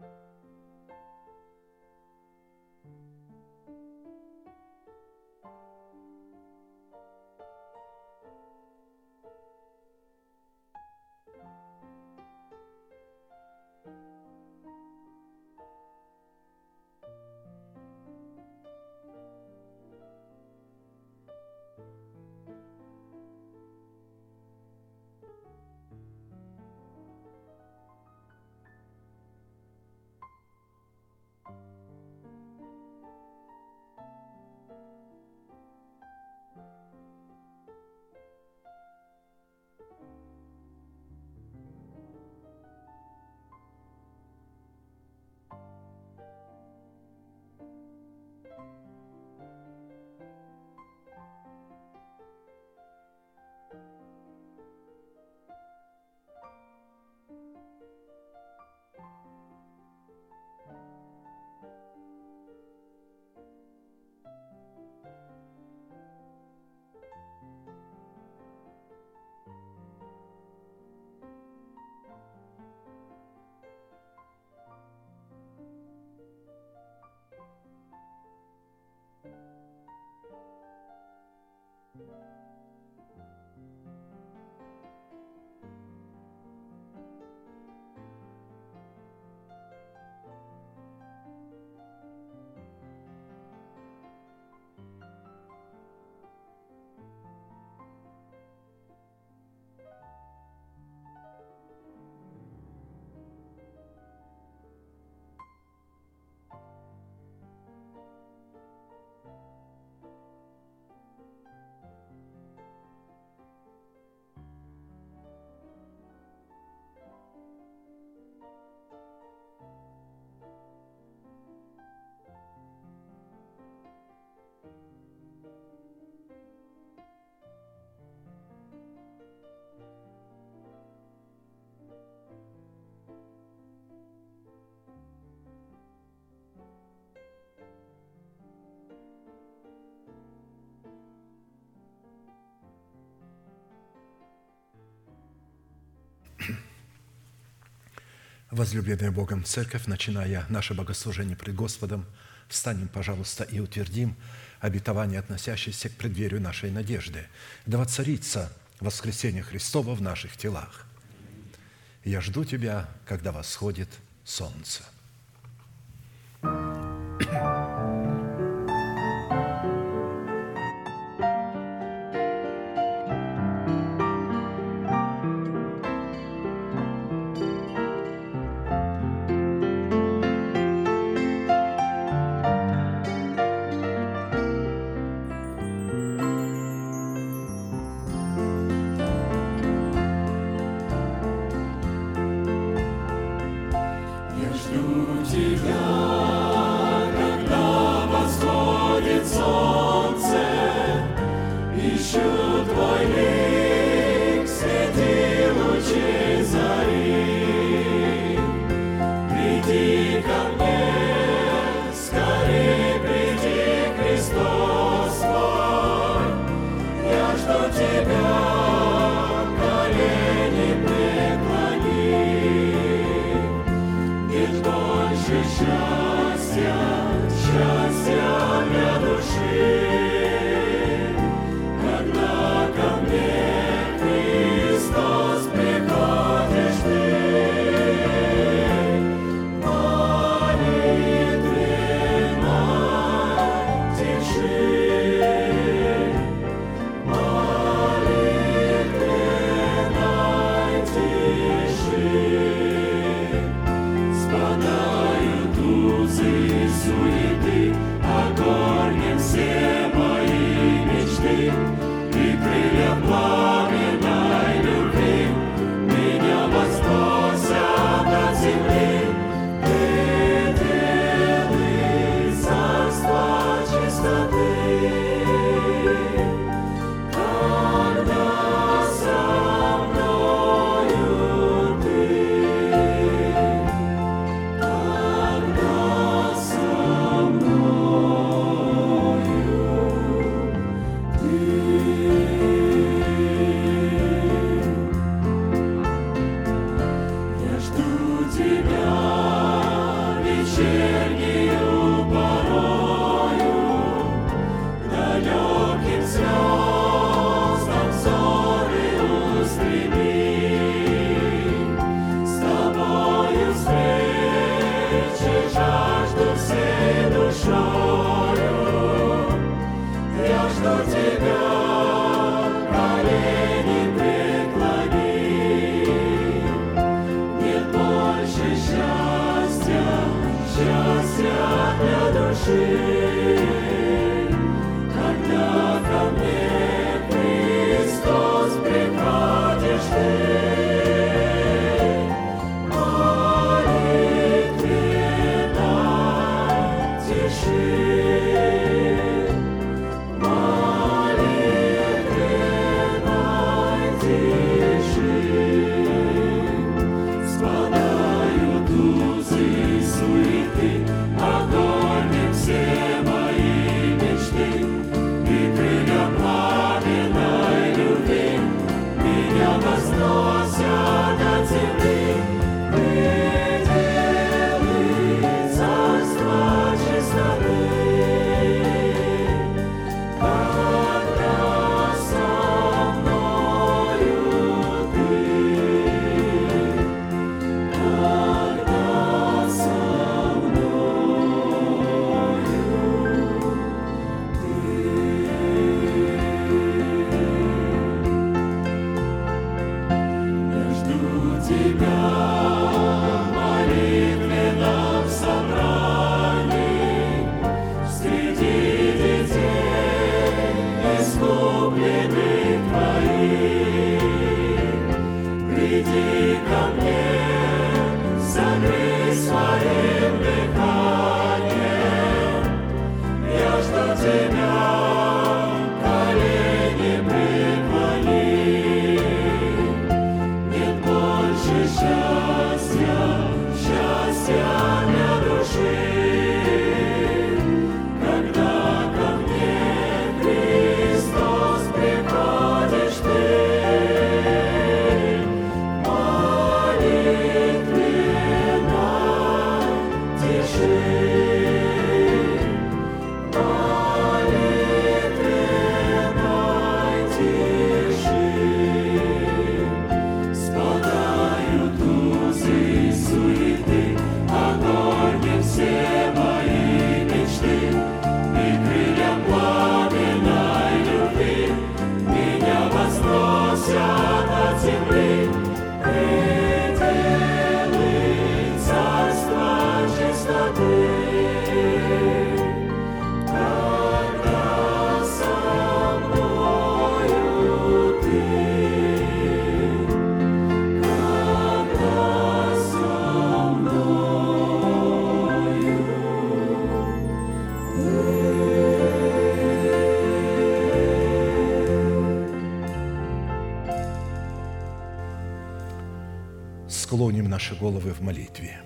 you Возлюбленная Богом Церковь, начиная наше богослужение пред Господом, встанем, пожалуйста, и утвердим обетование, относящееся к преддверию нашей надежды. Да воцарится воскресение Христова в наших телах. Я жду Тебя, когда восходит солнце. Я Склоним наши головы в молитве.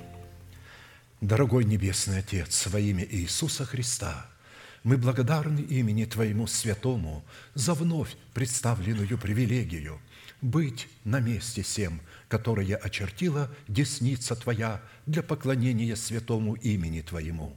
Дорогой Небесный Отец, во имя Иисуса Христа, мы благодарны имени Твоему Святому за вновь представленную привилегию быть на месте всем, которое очертила десница Твоя для поклонения святому имени Твоему.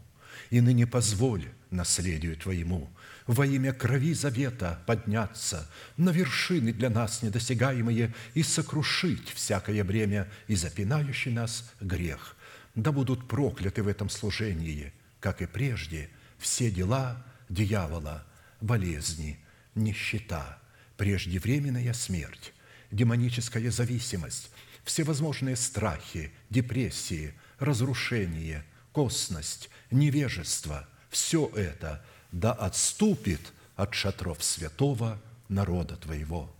И ныне позволь наследию Твоему во имя крови завета подняться на вершины для нас недосягаемые и сокрушить всякое бремя и запинающий нас грех. Да будут прокляты в этом служении, как и прежде, все дела дьявола, болезни, нищета, преждевременная смерть, демоническая зависимость, всевозможные страхи, депрессии, разрушение, косность, невежество – все это да отступит от шатров святого народа Твоего.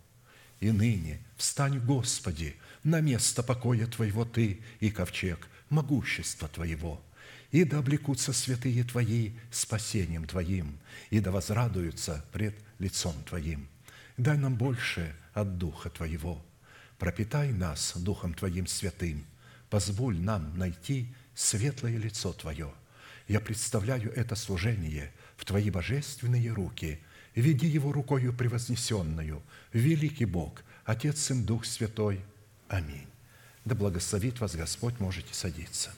И ныне встань, Господи, на место покоя Твоего Ты и ковчег могущества Твоего, и да облекутся святые Твои спасением Твоим, и да возрадуются пред лицом Твоим. Дай нам больше от Духа Твоего. Пропитай нас Духом Твоим святым. Позволь нам найти светлое лицо Твое. Я представляю это служение в Твои божественные руки. Веди его рукою превознесенную, великий Бог, Отец, Сын, Дух Святой. Аминь. Да благословит вас Господь, можете садиться.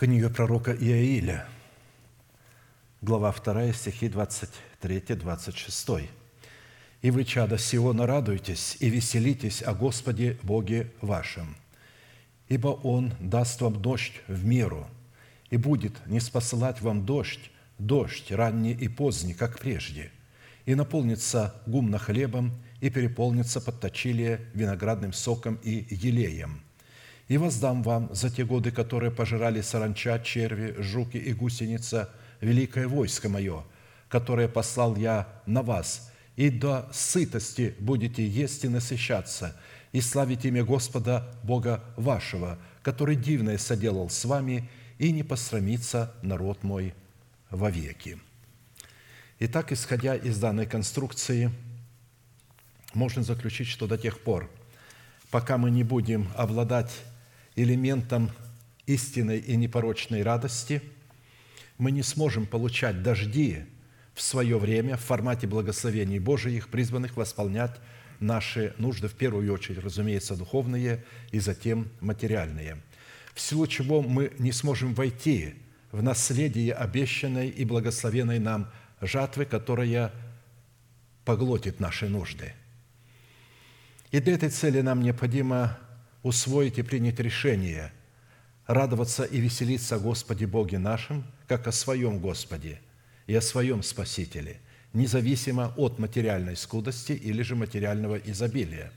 Книга пророка Иаиля, глава 2, стихи 23-26. «И вы, чада Сиона, радуйтесь и веселитесь о Господе Боге вашем, ибо Он даст вам дождь в меру, и будет не спосылать вам дождь, дождь ранний и поздний, как прежде, и наполнится гумно хлебом, и переполнится подточилие виноградным соком и елеем. И воздам вам за те годы, которые пожирали саранча, черви, жуки и гусеница, великое войско мое, которое послал я на вас, и до сытости будете есть и насыщаться, и славить имя Господа Бога вашего, который дивное соделал с вами, и не посрамится народ мой вовеки». Итак, исходя из данной конструкции, можно заключить, что до тех пор, пока мы не будем обладать элементом истинной и непорочной радости, мы не сможем получать дожди в свое время в формате благословений Божиих, призванных восполнять наши нужды, в первую очередь, разумеется, духовные и затем материальные, в силу чего мы не сможем войти в наследие обещанной и благословенной нам жатвы, которая поглотит наши нужды. И для этой цели нам необходимо усвоить и принять решение радоваться и веселиться о Господе Боге нашем, как о своем Господе и о своем Спасителе, независимо от материальной скудости или же материального изобилия.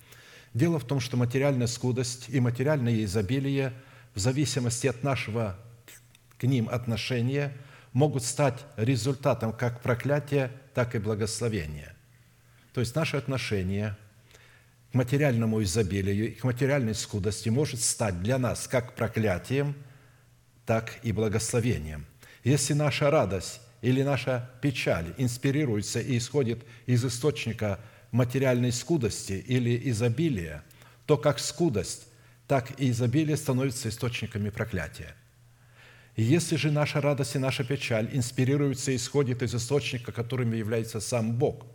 Дело в том, что материальная скудость и материальное изобилие в зависимости от нашего к ним отношения могут стать результатом как проклятия, так и благословения. То есть наше отношение к материальному изобилию и к материальной скудости может стать для нас как проклятием, так и благословением. Если наша радость или наша печаль инспирируется и исходит из источника материальной скудости или изобилия, то как скудость, так и изобилие становятся источниками проклятия. Если же наша радость и наша печаль инспирируются и исходят из источника, которым является сам Бог,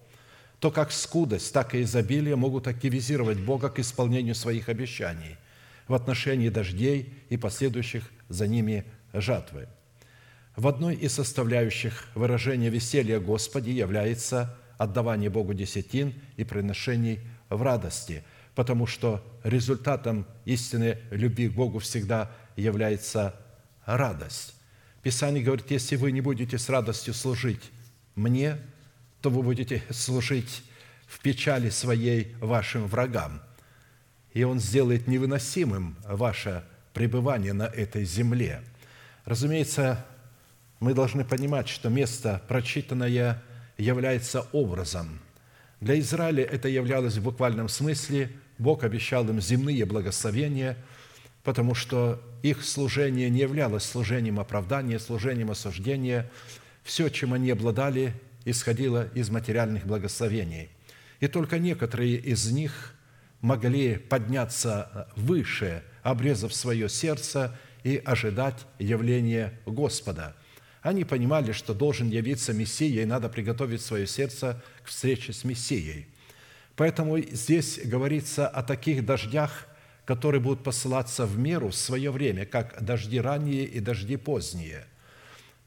то как скудость, так и изобилие могут активизировать Бога к исполнению своих обещаний в отношении дождей и последующих за ними жатвы. В одной из составляющих выражения веселья Господи является отдавание Богу десятин и приношений в радости, потому что результатом истинной любви к Богу всегда является радость. Писание говорит, если вы не будете с радостью служить мне, то вы будете служить в печали своей вашим врагам. И Он сделает невыносимым ваше пребывание на этой земле. Разумеется, мы должны понимать, что место прочитанное является образом. Для Израиля это являлось в буквальном смысле. Бог обещал им земные благословения, потому что их служение не являлось служением оправдания, служением осуждения. Все, чем они обладали, исходило из материальных благословений. И только некоторые из них могли подняться выше, обрезав свое сердце и ожидать явления Господа. Они понимали, что должен явиться Мессия, и надо приготовить свое сердце к встрече с Мессией. Поэтому здесь говорится о таких дождях, которые будут посылаться в меру в свое время, как дожди ранние и дожди поздние.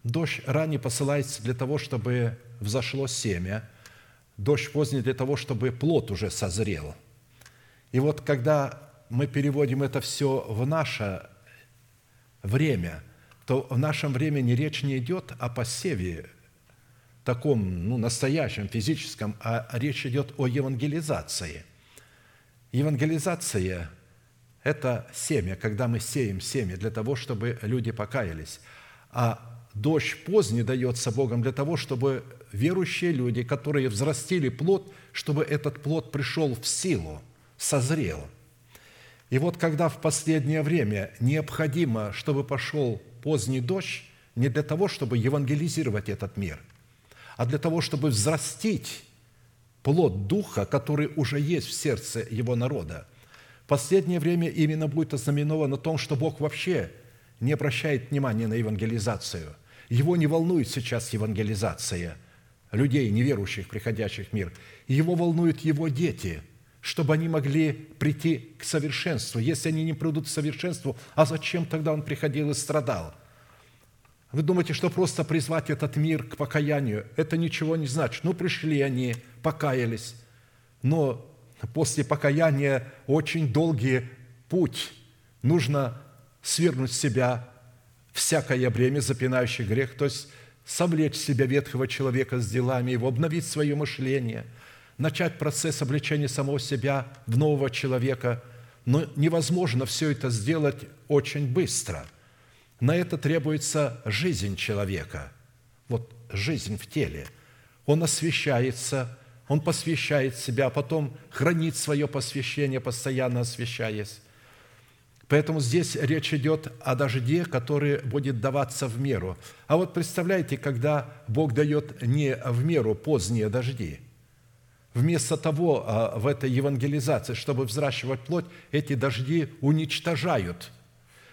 Дождь ранний посылается для того, чтобы взошло семя, дождь поздний для того, чтобы плод уже созрел. И вот когда мы переводим это все в наше время, то в нашем времени речь не идет о посеве таком ну, настоящем, физическом, а речь идет о евангелизации. Евангелизация – это семя, когда мы сеем семя для того, чтобы люди покаялись. А дождь поздний дается Богом для того, чтобы верующие люди, которые взрастили плод, чтобы этот плод пришел в силу, созрел. И вот когда в последнее время необходимо, чтобы пошел поздний дождь, не для того, чтобы евангелизировать этот мир, а для того, чтобы взрастить плод Духа, который уже есть в сердце его народа. Последнее время именно будет ознаменовано том, что Бог вообще не обращает внимания на евангелизацию. Его не волнует сейчас евангелизация людей, неверующих, приходящих в мир. Его волнуют его дети, чтобы они могли прийти к совершенству. Если они не придут к совершенству, а зачем тогда он приходил и страдал? Вы думаете, что просто призвать этот мир к покаянию, это ничего не значит. Ну, пришли они, покаялись, но после покаяния очень долгий путь. Нужно свергнуть с себя всякое бремя, запинающее грех, то есть совлечь себя ветхого человека с делами его, обновить свое мышление, начать процесс обличения самого себя в нового человека. Но невозможно все это сделать очень быстро. На это требуется жизнь человека. Вот жизнь в теле. Он освещается, он посвящает себя, а потом хранит свое посвящение, постоянно освящаясь. Поэтому здесь речь идет о дожде, который будет даваться в меру. А вот представляете, когда Бог дает не в меру поздние дожди, вместо того а, в этой евангелизации, чтобы взращивать плоть, эти дожди уничтожают.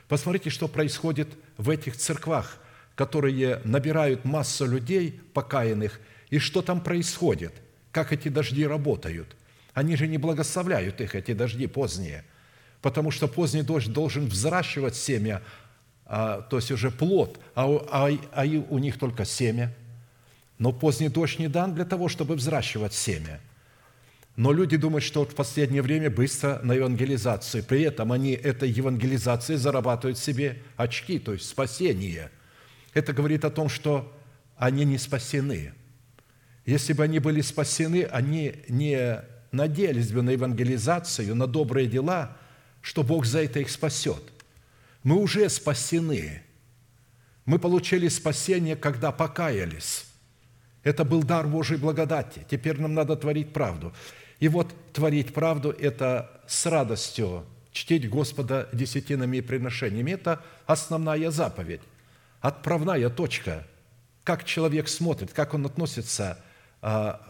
Посмотрите, что происходит в этих церквах, которые набирают массу людей покаянных, и что там происходит, как эти дожди работают. Они же не благословляют их, эти дожди поздние – потому что поздний дождь должен взращивать семя, а, то есть уже плод, а, а, а у них только семя. Но поздний дождь не дан для того, чтобы взращивать семя. Но люди думают, что в последнее время быстро на евангелизацию. При этом они этой евангелизацией зарабатывают себе очки, то есть спасение. Это говорит о том, что они не спасены. Если бы они были спасены, они не надеялись бы на евангелизацию, на добрые дела – что Бог за это их спасет. Мы уже спасены. Мы получили спасение, когда покаялись. Это был дар Божьей благодати. Теперь нам надо творить правду. И вот творить правду – это с радостью чтить Господа десятинами и приношениями. Это основная заповедь, отправная точка, как человек смотрит, как он относится а,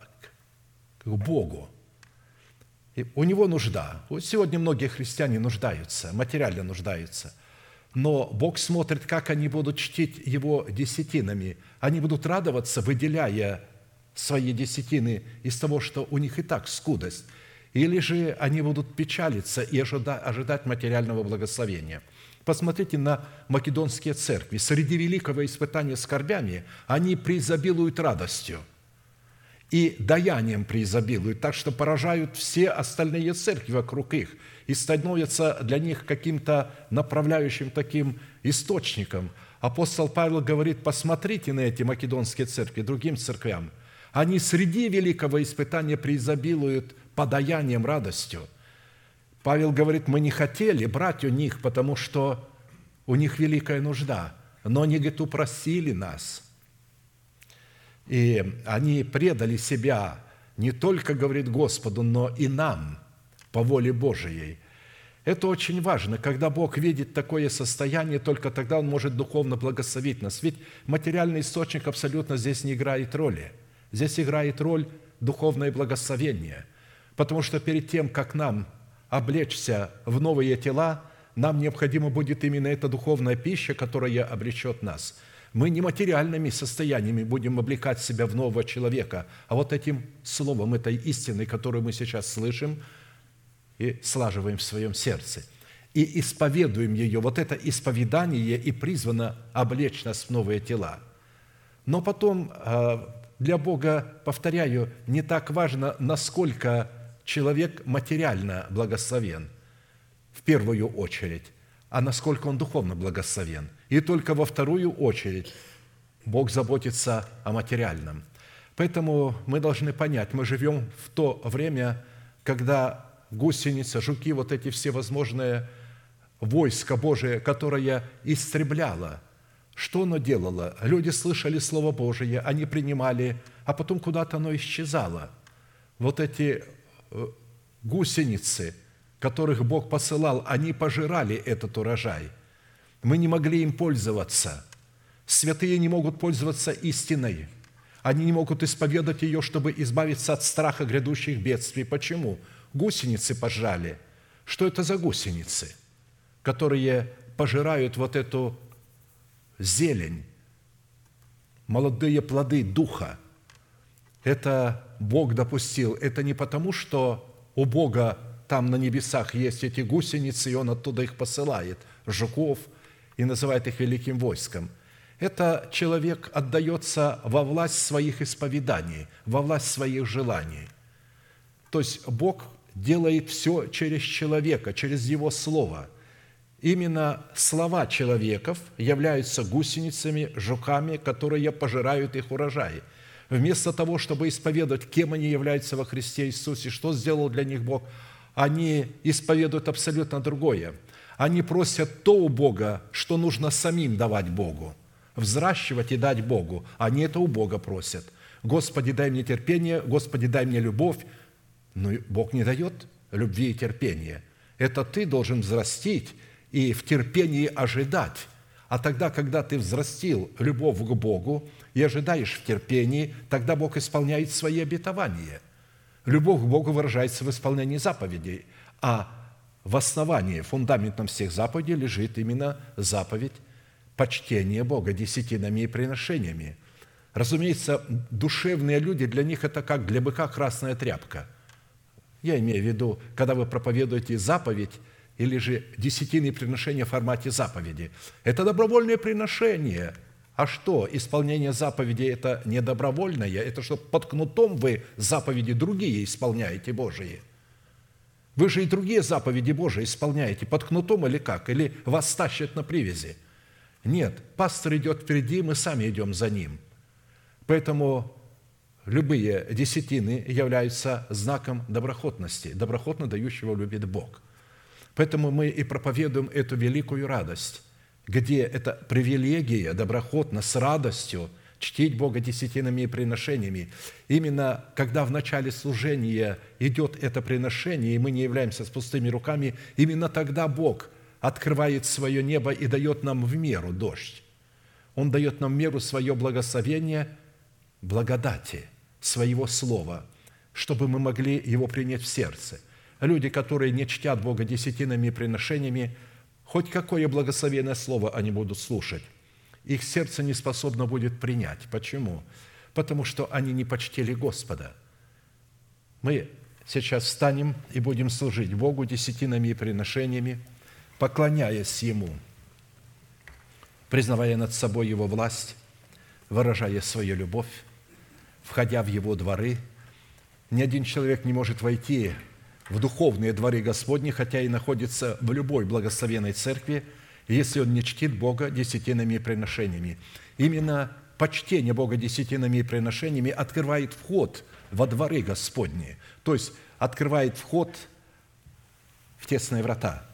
к Богу. У него нужда. Вот сегодня многие христиане нуждаются, материально нуждаются. Но Бог смотрит, как они будут чтить Его десятинами. Они будут радоваться, выделяя свои десятины из того, что у них и так скудость. Или же они будут печалиться и ожидать материального благословения. Посмотрите на македонские церкви. Среди великого испытания скорбями они преизобилуют радостью – и даянием преизобилуют, так что поражают все остальные церкви вокруг их и становятся для них каким-то направляющим таким источником. Апостол Павел говорит, посмотрите на эти македонские церкви, другим церквям. Они среди великого испытания преизобилуют подаянием, радостью. Павел говорит, мы не хотели брать у них, потому что у них великая нужда, но они, говорит, упросили нас – и они предали себя не только, говорит Господу, но и нам по воле Божией. Это очень важно. Когда Бог видит такое состояние, только тогда Он может духовно благословить нас. Ведь материальный источник абсолютно здесь не играет роли. Здесь играет роль духовное благословение. Потому что перед тем, как нам облечься в новые тела, нам необходимо будет именно эта духовная пища, которая облечет нас – мы не материальными состояниями будем облекать себя в нового человека, а вот этим словом, этой истиной, которую мы сейчас слышим и слаживаем в своем сердце. И исповедуем ее. Вот это исповедание и призвано облечь нас в новые тела. Но потом а, для Бога, повторяю, не так важно, насколько человек материально благословен, в первую очередь, а насколько он духовно благословен – и только во вторую очередь Бог заботится о материальном. Поэтому мы должны понять, мы живем в то время, когда гусеница, жуки, вот эти все возможные войска Божие, которое истребляло, что оно делало? Люди слышали Слово Божие, они принимали, а потом куда-то оно исчезало. Вот эти э, гусеницы, которых Бог посылал, они пожирали этот урожай – мы не могли им пользоваться. Святые не могут пользоваться истиной. Они не могут исповедать ее, чтобы избавиться от страха грядущих бедствий. Почему? Гусеницы пожали. Что это за гусеницы, которые пожирают вот эту зелень, молодые плоды духа? Это Бог допустил. Это не потому, что у Бога там на небесах есть эти гусеницы, и Он оттуда их посылает, жуков – и называет их великим войском. Это человек отдается во власть своих исповеданий, во власть своих желаний. То есть Бог делает все через человека, через его слово. Именно слова человеков являются гусеницами, жуками, которые пожирают их урожай. Вместо того, чтобы исповедовать, кем они являются во Христе Иисусе, что сделал для них Бог, они исповедуют абсолютно другое – они просят то у Бога, что нужно самим давать Богу, взращивать и дать Богу. Они это у Бога просят. Господи, дай мне терпение, Господи, дай мне любовь. Но Бог не дает любви и терпения. Это ты должен взрастить и в терпении ожидать. А тогда, когда ты взрастил любовь к Богу и ожидаешь в терпении, тогда Бог исполняет свои обетования. Любовь к Богу выражается в исполнении заповедей, а в основании, фундаментом всех заповедей лежит именно заповедь почтения Бога десятинами и приношениями. Разумеется, душевные люди, для них это как для быка красная тряпка. Я имею в виду, когда вы проповедуете заповедь или же десятины приношения в формате заповеди. Это добровольное приношение. А что, исполнение заповеди – это не добровольное, это что под кнутом вы заповеди другие исполняете Божии – вы же и другие заповеди Божии исполняете под кнутом или как? Или вас тащат на привязи? Нет, пастор идет впереди, мы сами идем за ним. Поэтому любые десятины являются знаком доброхотности, доброхотно дающего любит Бог. Поэтому мы и проповедуем эту великую радость. Где это привилегия, доброхотно, с радостью чтить Бога десятинами и приношениями. Именно когда в начале служения идет это приношение, и мы не являемся с пустыми руками, именно тогда Бог открывает свое небо и дает нам в меру дождь. Он дает нам в меру свое благословение, благодати, своего слова, чтобы мы могли его принять в сердце. Люди, которые не чтят Бога десятинами и приношениями, хоть какое благословенное слово они будут слушать, их сердце не способно будет принять. Почему? Потому что они не почтили Господа. Мы сейчас встанем и будем служить Богу десятинами и приношениями, поклоняясь Ему, признавая над собой Его власть, выражая свою любовь, входя в Его дворы. Ни один человек не может войти в духовные дворы Господни, хотя и находится в любой благословенной церкви, если он не чтит Бога десятинами и приношениями. Именно почтение Бога десятинами и приношениями открывает вход во дворы Господни, то есть открывает вход в тесные врата.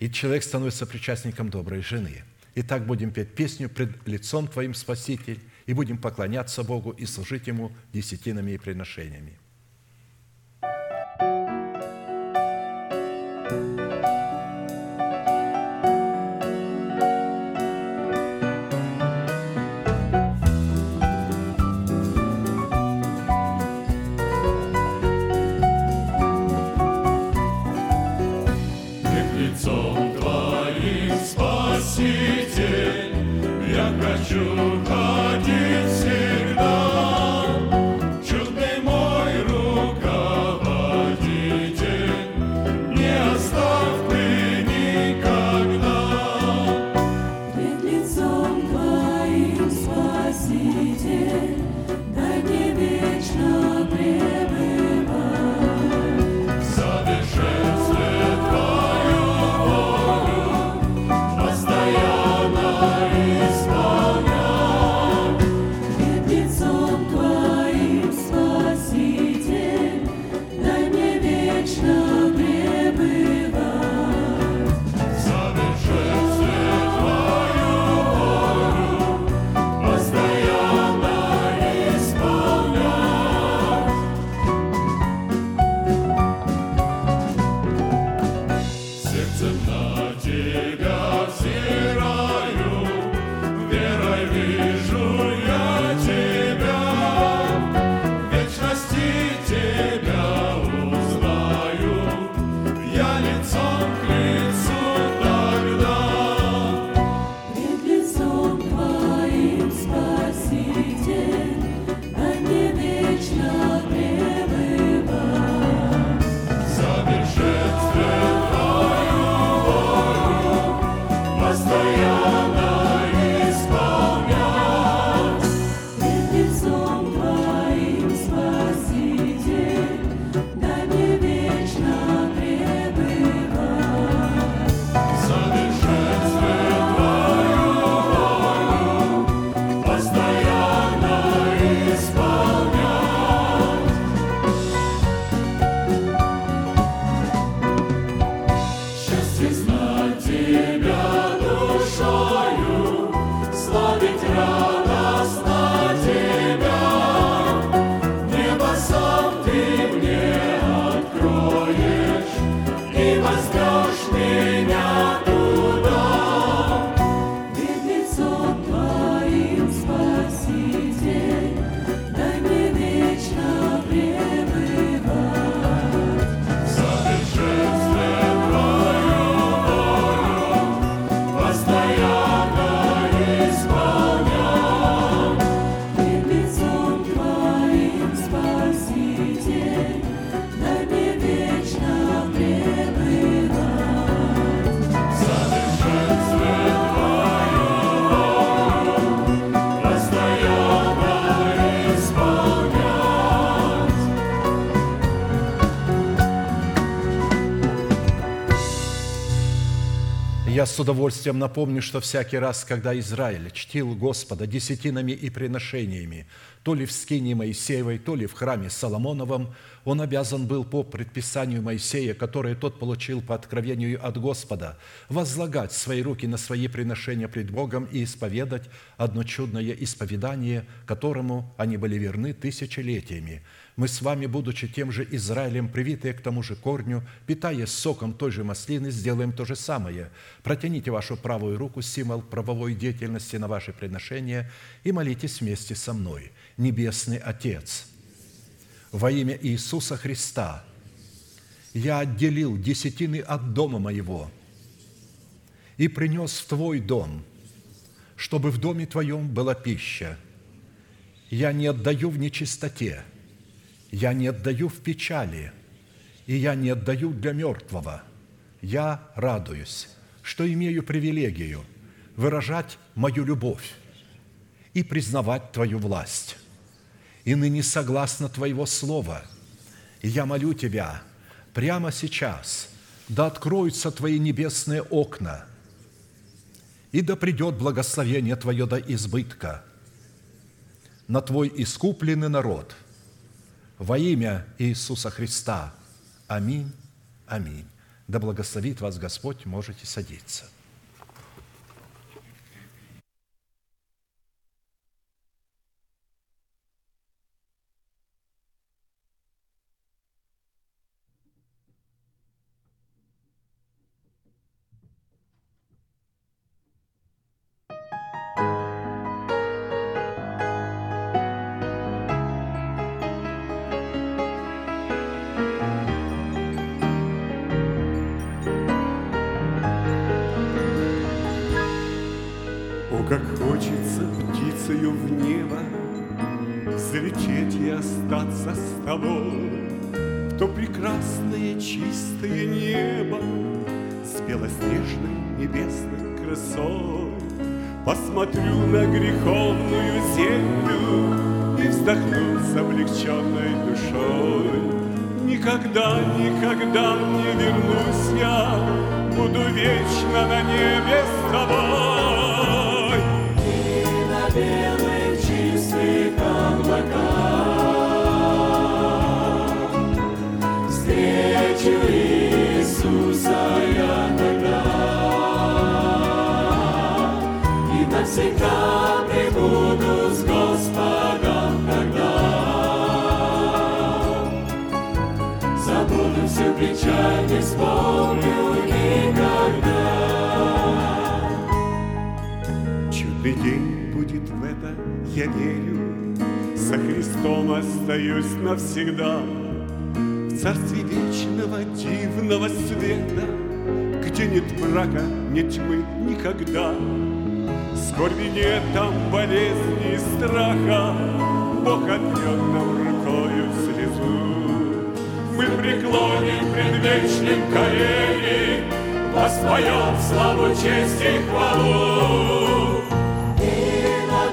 И человек становится причастником доброй жены. Итак, будем петь песню «Пред лицом Твоим, Спаситель», и будем поклоняться Богу и служить Ему десятинами и приношениями. С удовольствием напомню, что всякий раз, когда Израиль чтил Господа десятинами и приношениями, то ли в скине Моисеевой, то ли в храме Соломоновом, он обязан был по предписанию Моисея, которое тот получил по откровению от Господа, возлагать свои руки на свои приношения пред Богом и исповедать одно чудное исповедание, которому они были верны тысячелетиями – мы с вами, будучи тем же Израилем, привитые к тому же корню, питаясь соком той же маслины, сделаем то же самое. Протяните вашу правую руку, символ правовой деятельности на ваше приношение, и молитесь вместе со мной. Небесный Отец, во имя Иисуса Христа, я отделил десятины от дома моего и принес в Твой дом, чтобы в доме Твоем была пища. Я не отдаю в нечистоте – я не отдаю в печали, и я не отдаю для мертвого. Я радуюсь, что имею привилегию выражать мою любовь и признавать Твою власть. И ныне согласно Твоего Слова, и я молю Тебя прямо сейчас, да откроются Твои небесные окна, и да придет благословение Твое до избытка на Твой искупленный народ – во имя Иисуса Христа. Аминь. Аминь. Да благословит вас Господь, можете садиться. Никогда, не вернусь я, Буду вечно на небе печаль, не вспомню никогда. Чудный день будет в это, я верю, Со Христом остаюсь навсегда. В царстве вечного дивного света, Где нет мрака, нет тьмы никогда. Скорби нет там болезни и страха, Бог отнет нам преклоним пред вечным колени, Воспоем славу, честь и хвалу. И на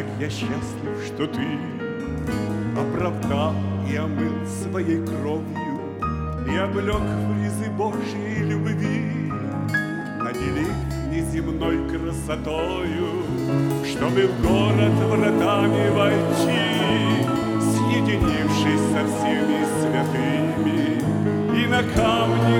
как я счастлив, что Ты оправдал и омыл своей кровью и облег в ризы Божьей любви, наделив неземной красотою, Чтобы в город вратами войти, Съединившись со всеми святыми, И на камне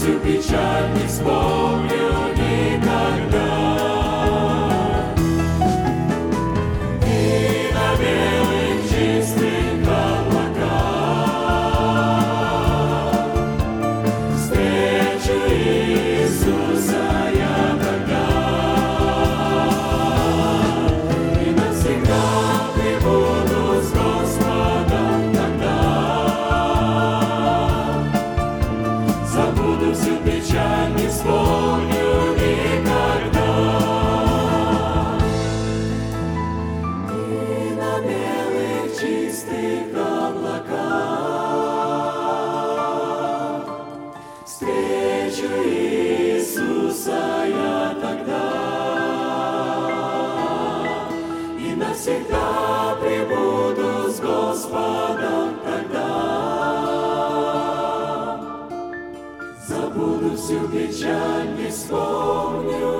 всю печаль, не вспомню печаль, не вспомню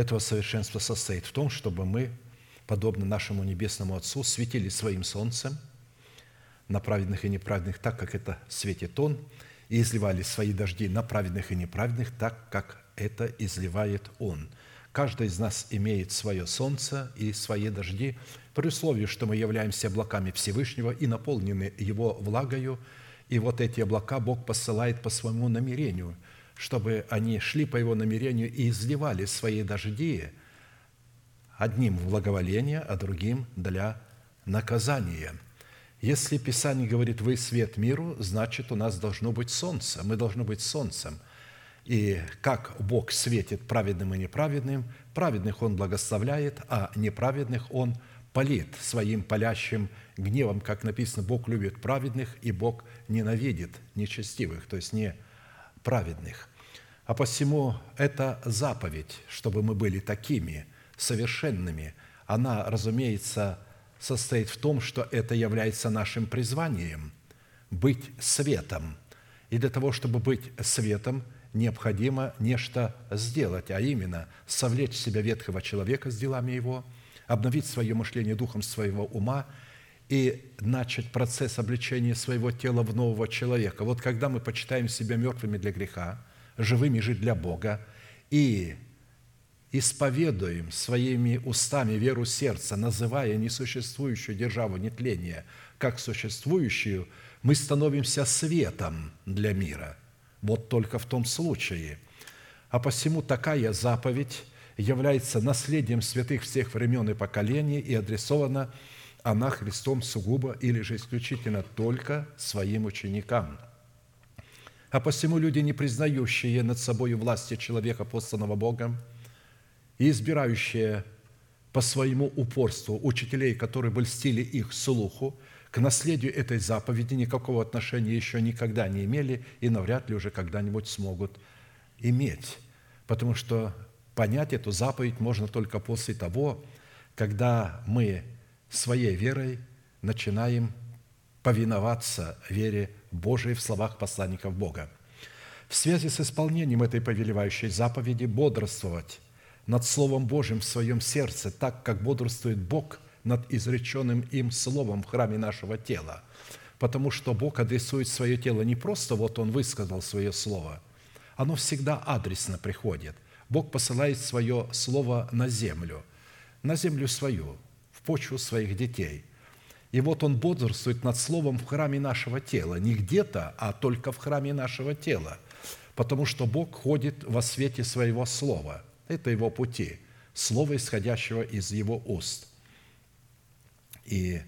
этого совершенства состоит в том, чтобы мы, подобно нашему Небесному Отцу, светили своим солнцем на праведных и неправедных так, как это светит Он, и изливали свои дожди на праведных и неправедных так, как это изливает Он. Каждый из нас имеет свое солнце и свои дожди, при условии, что мы являемся облаками Всевышнего и наполнены Его влагою, и вот эти облака Бог посылает по своему намерению, чтобы они шли по Его намерению и изливали свои дожди одним в благоволение, а другим для наказания. Если Писание говорит «Вы свет миру», значит, у нас должно быть солнце, мы должны быть солнцем. И как Бог светит праведным и неправедным, праведных Он благословляет, а неправедных Он – палит своим палящим гневом, как написано, Бог любит праведных, и Бог ненавидит нечестивых, то есть не праведных. А посему эта заповедь, чтобы мы были такими совершенными, она, разумеется, состоит в том, что это является нашим призванием – быть светом. И для того, чтобы быть светом, необходимо нечто сделать, а именно совлечь себя ветхого человека с делами его – обновить свое мышление духом своего ума и начать процесс обличения своего тела в нового человека. Вот когда мы почитаем себя мертвыми для греха, живыми жить для Бога, и исповедуем своими устами веру сердца, называя несуществующую державу нетления как существующую, мы становимся светом для мира. Вот только в том случае. А посему такая заповедь является наследием святых всех времен и поколений и адресована она Христом сугубо или же исключительно только своим ученикам. А посему люди, не признающие над собой власти человека, посланного Богом, и избирающие по своему упорству учителей, которые бы льстили их слуху, к наследию этой заповеди никакого отношения еще никогда не имели и навряд ли уже когда-нибудь смогут иметь. Потому что понять эту заповедь можно только после того, когда мы своей верой начинаем повиноваться вере Божией в словах посланников Бога. В связи с исполнением этой повелевающей заповеди бодрствовать над Словом Божьим в своем сердце, так как бодрствует Бог над изреченным им Словом в храме нашего тела. Потому что Бог адресует свое тело не просто вот Он высказал свое Слово, оно всегда адресно приходит – Бог посылает свое слово на землю, на землю свою, в почву своих детей. И вот Он бодрствует над словом в храме нашего тела, не где-то, а только в храме нашего тела, потому что Бог ходит во свете своего слова. Это Его пути, слово, исходящего из Его уст. И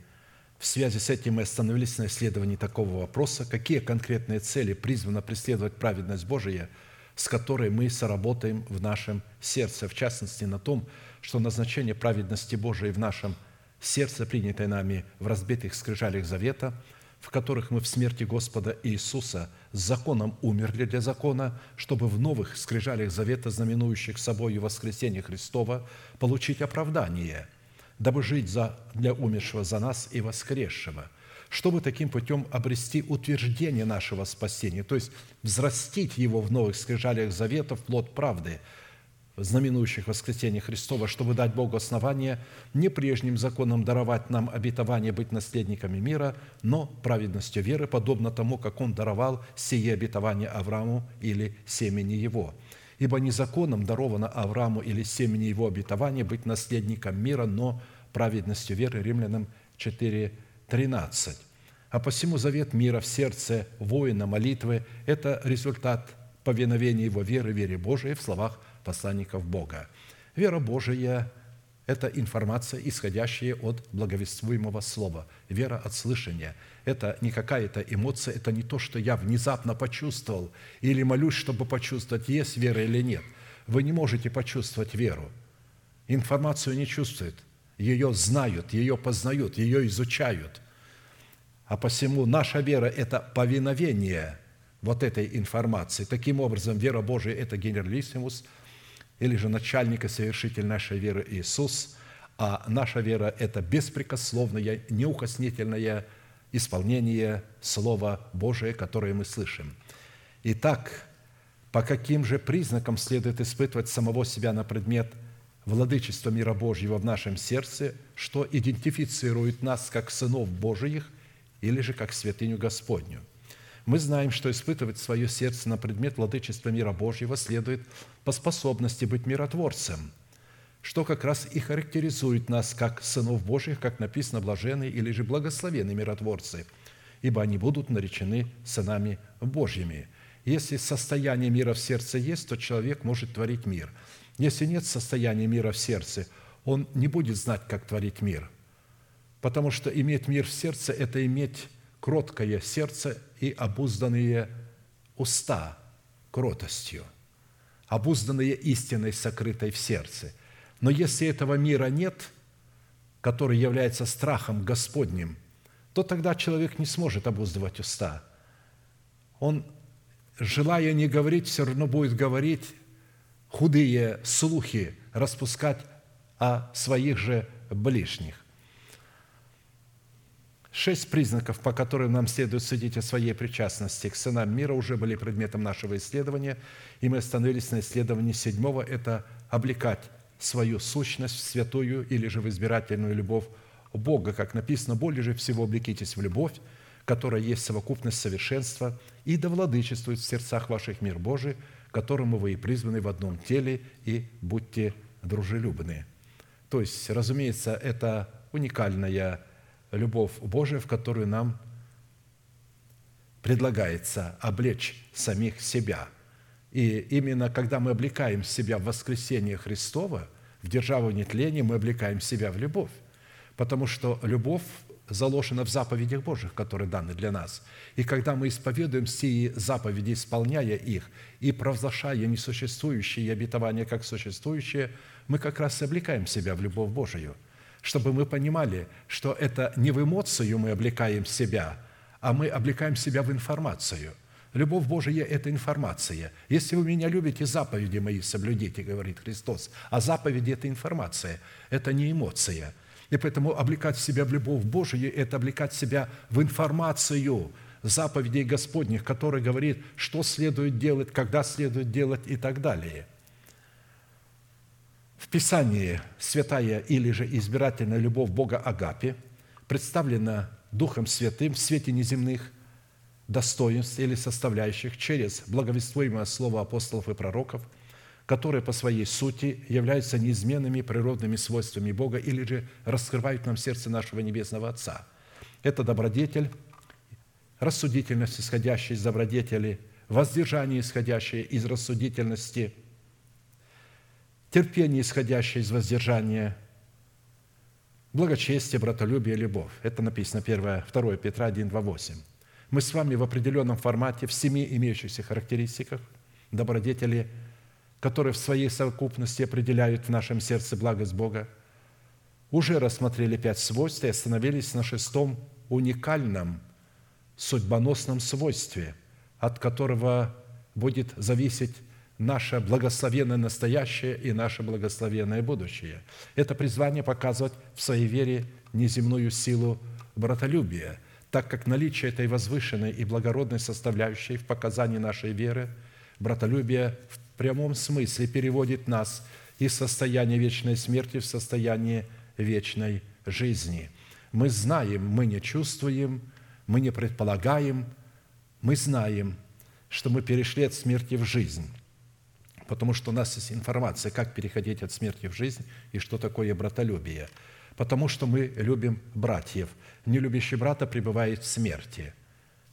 в связи с этим мы остановились на исследовании такого вопроса, какие конкретные цели призвана преследовать праведность Божия – с которой мы соработаем в нашем сердце, в частности на том, что назначение праведности Божией в нашем сердце, принятое нами в разбитых скрижалях завета, в которых мы в смерти Господа Иисуса с законом умерли для закона, чтобы в новых скрижалях завета, знаменующих собой воскресение Христова, получить оправдание, дабы жить за, для умершего за нас и воскресшего – чтобы таким путем обрести утверждение нашего спасения, то есть взрастить его в новых скрижалях заветов, плод правды, знаменующих воскресение Христова, чтобы дать Богу основание не прежним законом даровать нам обетование быть наследниками мира, но праведностью веры, подобно тому, как Он даровал сие обетование Аврааму или семени его. Ибо не законом даровано Аврааму или семени его обетование быть наследником мира, но праведностью веры. Римлянам 4, 13. А посему завет мира в сердце воина молитвы – это результат повиновения его веры, вере Божией в словах посланников Бога. Вера Божия – это информация, исходящая от благовествуемого слова. Вера от слышания – это не какая-то эмоция, это не то, что я внезапно почувствовал или молюсь, чтобы почувствовать, есть вера или нет. Вы не можете почувствовать веру – информацию не чувствуют, ее знают, ее познают, ее изучают. А посему наша вера – это повиновение вот этой информации. Таким образом, вера Божия – это генералиссимус, или же начальник и совершитель нашей веры Иисус, а наша вера – это беспрекословное, неукоснительное исполнение Слова Божия, которое мы слышим. Итак, по каким же признакам следует испытывать самого себя на предмет владычества мира Божьего в нашем сердце, что идентифицирует нас как сынов Божиих или же как святыню Господню? Мы знаем, что испытывать свое сердце на предмет владычества мира Божьего следует по способности быть миротворцем, что как раз и характеризует нас как сынов Божьих, как написано блаженные или же благословенные миротворцы, ибо они будут наречены сынами Божьими – если состояние мира в сердце есть, то человек может творить мир. Если нет состояния мира в сердце, он не будет знать, как творить мир. Потому что иметь мир в сердце – это иметь кроткое сердце и обузданные уста кротостью, обузданные истиной, сокрытой в сердце. Но если этого мира нет, который является страхом Господним, то тогда человек не сможет обуздывать уста. Он желая не говорить, все равно будет говорить худые слухи, распускать о своих же ближних. Шесть признаков, по которым нам следует судить о своей причастности к сынам мира, уже были предметом нашего исследования, и мы остановились на исследовании седьмого – это облекать свою сущность в святую или же в избирательную любовь Бога. Как написано, более же всего облекитесь в любовь, которая есть совокупность совершенства, и да владычествует в сердцах ваших мир Божий, которому вы и призваны в одном теле, и будьте дружелюбны». То есть, разумеется, это уникальная любовь Божия, в которую нам предлагается облечь самих себя. И именно когда мы облекаем себя в воскресение Христова, в державу нетления, мы облекаем себя в любовь. Потому что любовь заложено в заповедях Божьих, которые даны для нас. И когда мы исповедуем сии заповеди, исполняя их и провозглашая несуществующие обетования как существующие, мы как раз и облекаем себя в любовь Божию, чтобы мы понимали, что это не в эмоцию мы облекаем себя, а мы облекаем себя в информацию – Любовь Божия – это информация. Если вы меня любите, заповеди мои соблюдите, говорит Христос. А заповеди – это информация, это не эмоция. И поэтому облекать себя в любовь Божию – это облекать себя в информацию заповедей Господних, который говорит, что следует делать, когда следует делать и так далее. В Писании святая или же избирательная любовь Бога Агапи представлена Духом Святым в свете неземных достоинств или составляющих через благовествуемое слово апостолов и пророков – которые по своей сути являются неизменными природными свойствами Бога или же раскрывают нам сердце нашего Небесного Отца. Это добродетель, рассудительность, исходящая из добродетели, воздержание, исходящее из рассудительности, терпение, исходящее из воздержания, благочестие, братолюбие, любовь. Это написано 1, 2 Петра 1, 2, 8. Мы с вами в определенном формате, в семи имеющихся характеристиках добродетели – которые в своей совокупности определяют в нашем сердце благость Бога, уже рассмотрели пять свойств и остановились на шестом уникальном судьбоносном свойстве, от которого будет зависеть наше благословенное настоящее и наше благословенное будущее. Это призвание показывать в своей вере неземную силу братолюбия, так как наличие этой возвышенной и благородной составляющей в показании нашей веры, братолюбия в прямом смысле переводит нас из состояния вечной смерти в состояние вечной жизни. Мы знаем, мы не чувствуем, мы не предполагаем, мы знаем, что мы перешли от смерти в жизнь, потому что у нас есть информация, как переходить от смерти в жизнь и что такое братолюбие. Потому что мы любим братьев. Нелюбящий брата пребывает в смерти.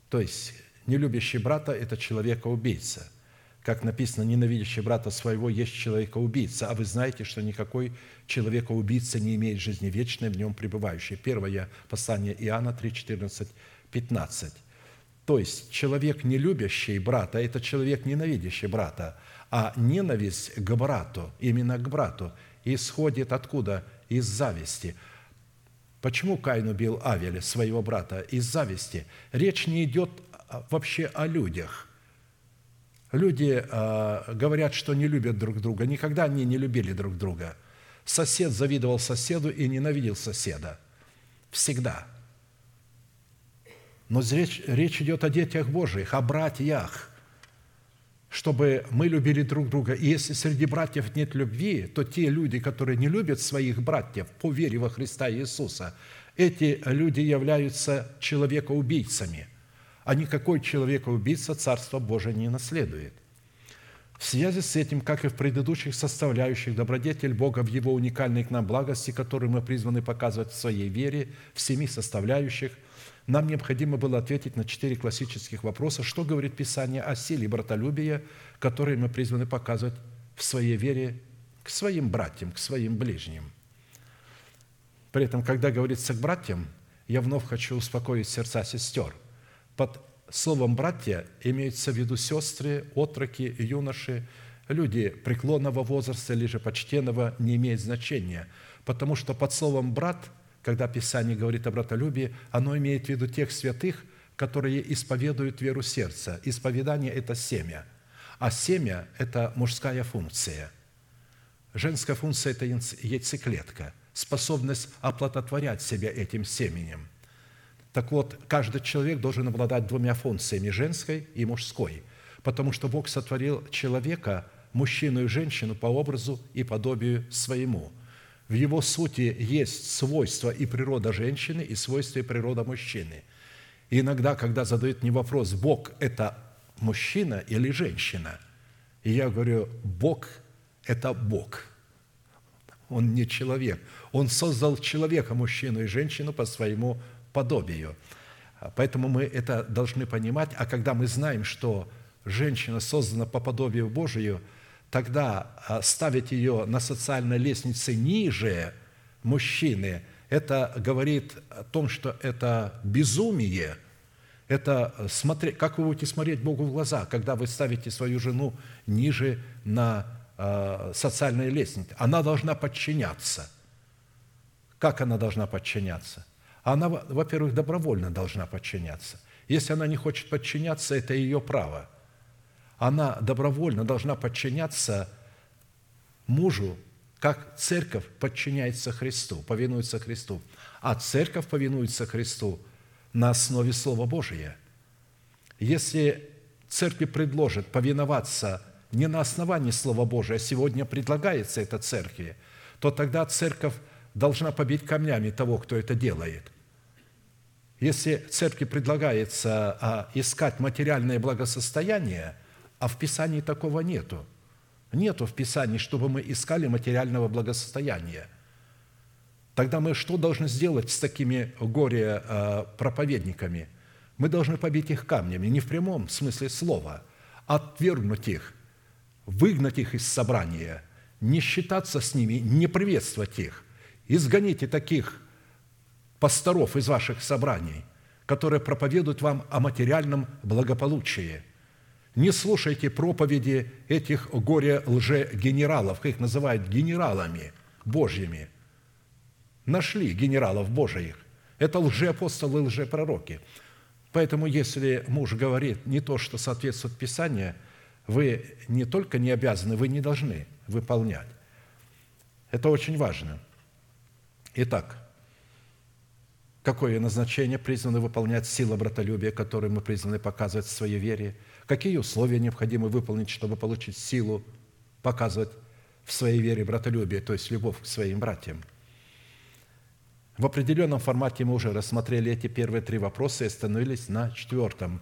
То есть, нелюбящий брата – это человека-убийца – как написано, ненавидящий брата своего есть человека-убийца, а вы знаете, что никакой человека-убийца не имеет жизни вечной в нем пребывающей. Первое послание Иоанна 3, 14, 15. То есть человек, не любящий брата, это человек, ненавидящий брата, а ненависть к брату, именно к брату, исходит откуда? Из зависти. Почему Каин убил Авеля, своего брата? Из зависти. Речь не идет вообще о людях. Люди э, говорят, что не любят друг друга. Никогда они не любили друг друга. Сосед завидовал соседу и ненавидел соседа. Всегда. Но речь, речь идет о детях Божьих, о братьях, чтобы мы любили друг друга. И если среди братьев нет любви, то те люди, которые не любят своих братьев по вере во Христа Иисуса, эти люди являются человекоубийцами – а никакой человека-убийца Царство Божие не наследует. В связи с этим, как и в предыдущих составляющих, добродетель Бога в Его уникальной к нам благости, которую мы призваны показывать в своей вере, в семи составляющих, нам необходимо было ответить на четыре классических вопроса, что говорит Писание о силе братолюбия, которые мы призваны показывать в своей вере к своим братьям, к своим ближним. При этом, когда говорится к братьям, я вновь хочу успокоить сердца сестер – под словом «братья» имеются в виду сестры, отроки, юноши, люди преклонного возраста или же почтенного не имеет значения, потому что под словом «брат», когда Писание говорит о братолюбии, оно имеет в виду тех святых, которые исповедуют веру сердца. Исповедание – это семя, а семя – это мужская функция. Женская функция – это яйцеклетка, способность оплодотворять себя этим семенем – так вот, каждый человек должен обладать двумя функциями – женской и мужской, потому что Бог сотворил человека, мужчину и женщину по образу и подобию своему. В его сути есть свойства и природа женщины, и свойства и природа мужчины. И иногда, когда задают мне вопрос, Бог – это мужчина или женщина? И я говорю, Бог – это Бог. Он не человек. Он создал человека, мужчину и женщину по своему подобию. Поэтому мы это должны понимать. А когда мы знаем, что женщина создана по подобию Божию, тогда а, ставить ее на социальной лестнице ниже мужчины, это говорит о том, что это безумие. Это смотреть, как вы будете смотреть Богу в глаза, когда вы ставите свою жену ниже на а, социальной лестнице. Она должна подчиняться. Как она должна подчиняться? она, во-первых, добровольно должна подчиняться. Если она не хочет подчиняться, это ее право. Она добровольно должна подчиняться мужу, как церковь подчиняется Христу, повинуется Христу. А церковь повинуется Христу на основе Слова Божия. Если церкви предложат повиноваться не на основании Слова Божия, а сегодня предлагается это церкви, то тогда церковь должна побить камнями того, кто это делает. Если церкви предлагается а, искать материальное благосостояние, а в Писании такого нету, нету в Писании, чтобы мы искали материального благосостояния, тогда мы что должны сделать с такими горе-проповедниками? Мы должны побить их камнями, не в прямом смысле слова, а отвергнуть их, выгнать их из собрания, не считаться с ними, не приветствовать их – Изгоните таких пасторов из ваших собраний, которые проповедуют вам о материальном благополучии. Не слушайте проповеди этих горе-лже-генералов, их называют генералами Божьими. Нашли генералов Божьих. Это лжеапостолы, лжепророки. Поэтому, если муж говорит не то, что соответствует Писанию, вы не только не обязаны, вы не должны выполнять. Это очень важно – Итак, какое назначение призваны выполнять сила братолюбия, которую мы призваны показывать в своей вере? Какие условия необходимо выполнить, чтобы получить силу показывать в своей вере братолюбие, то есть любовь к своим братьям? В определенном формате мы уже рассмотрели эти первые три вопроса и остановились на четвертом.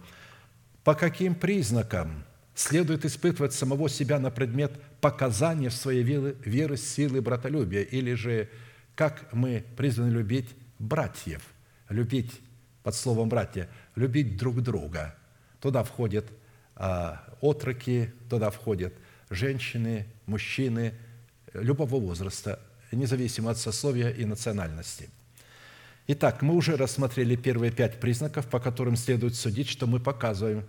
По каким признакам следует испытывать самого себя на предмет показания в своей веры, веры силы братолюбия или же как мы призваны любить братьев, любить, под словом «братья», любить друг друга. Туда входят а, отроки, туда входят женщины, мужчины любого возраста, независимо от сословия и национальности. Итак, мы уже рассмотрели первые пять признаков, по которым следует судить, что мы показываем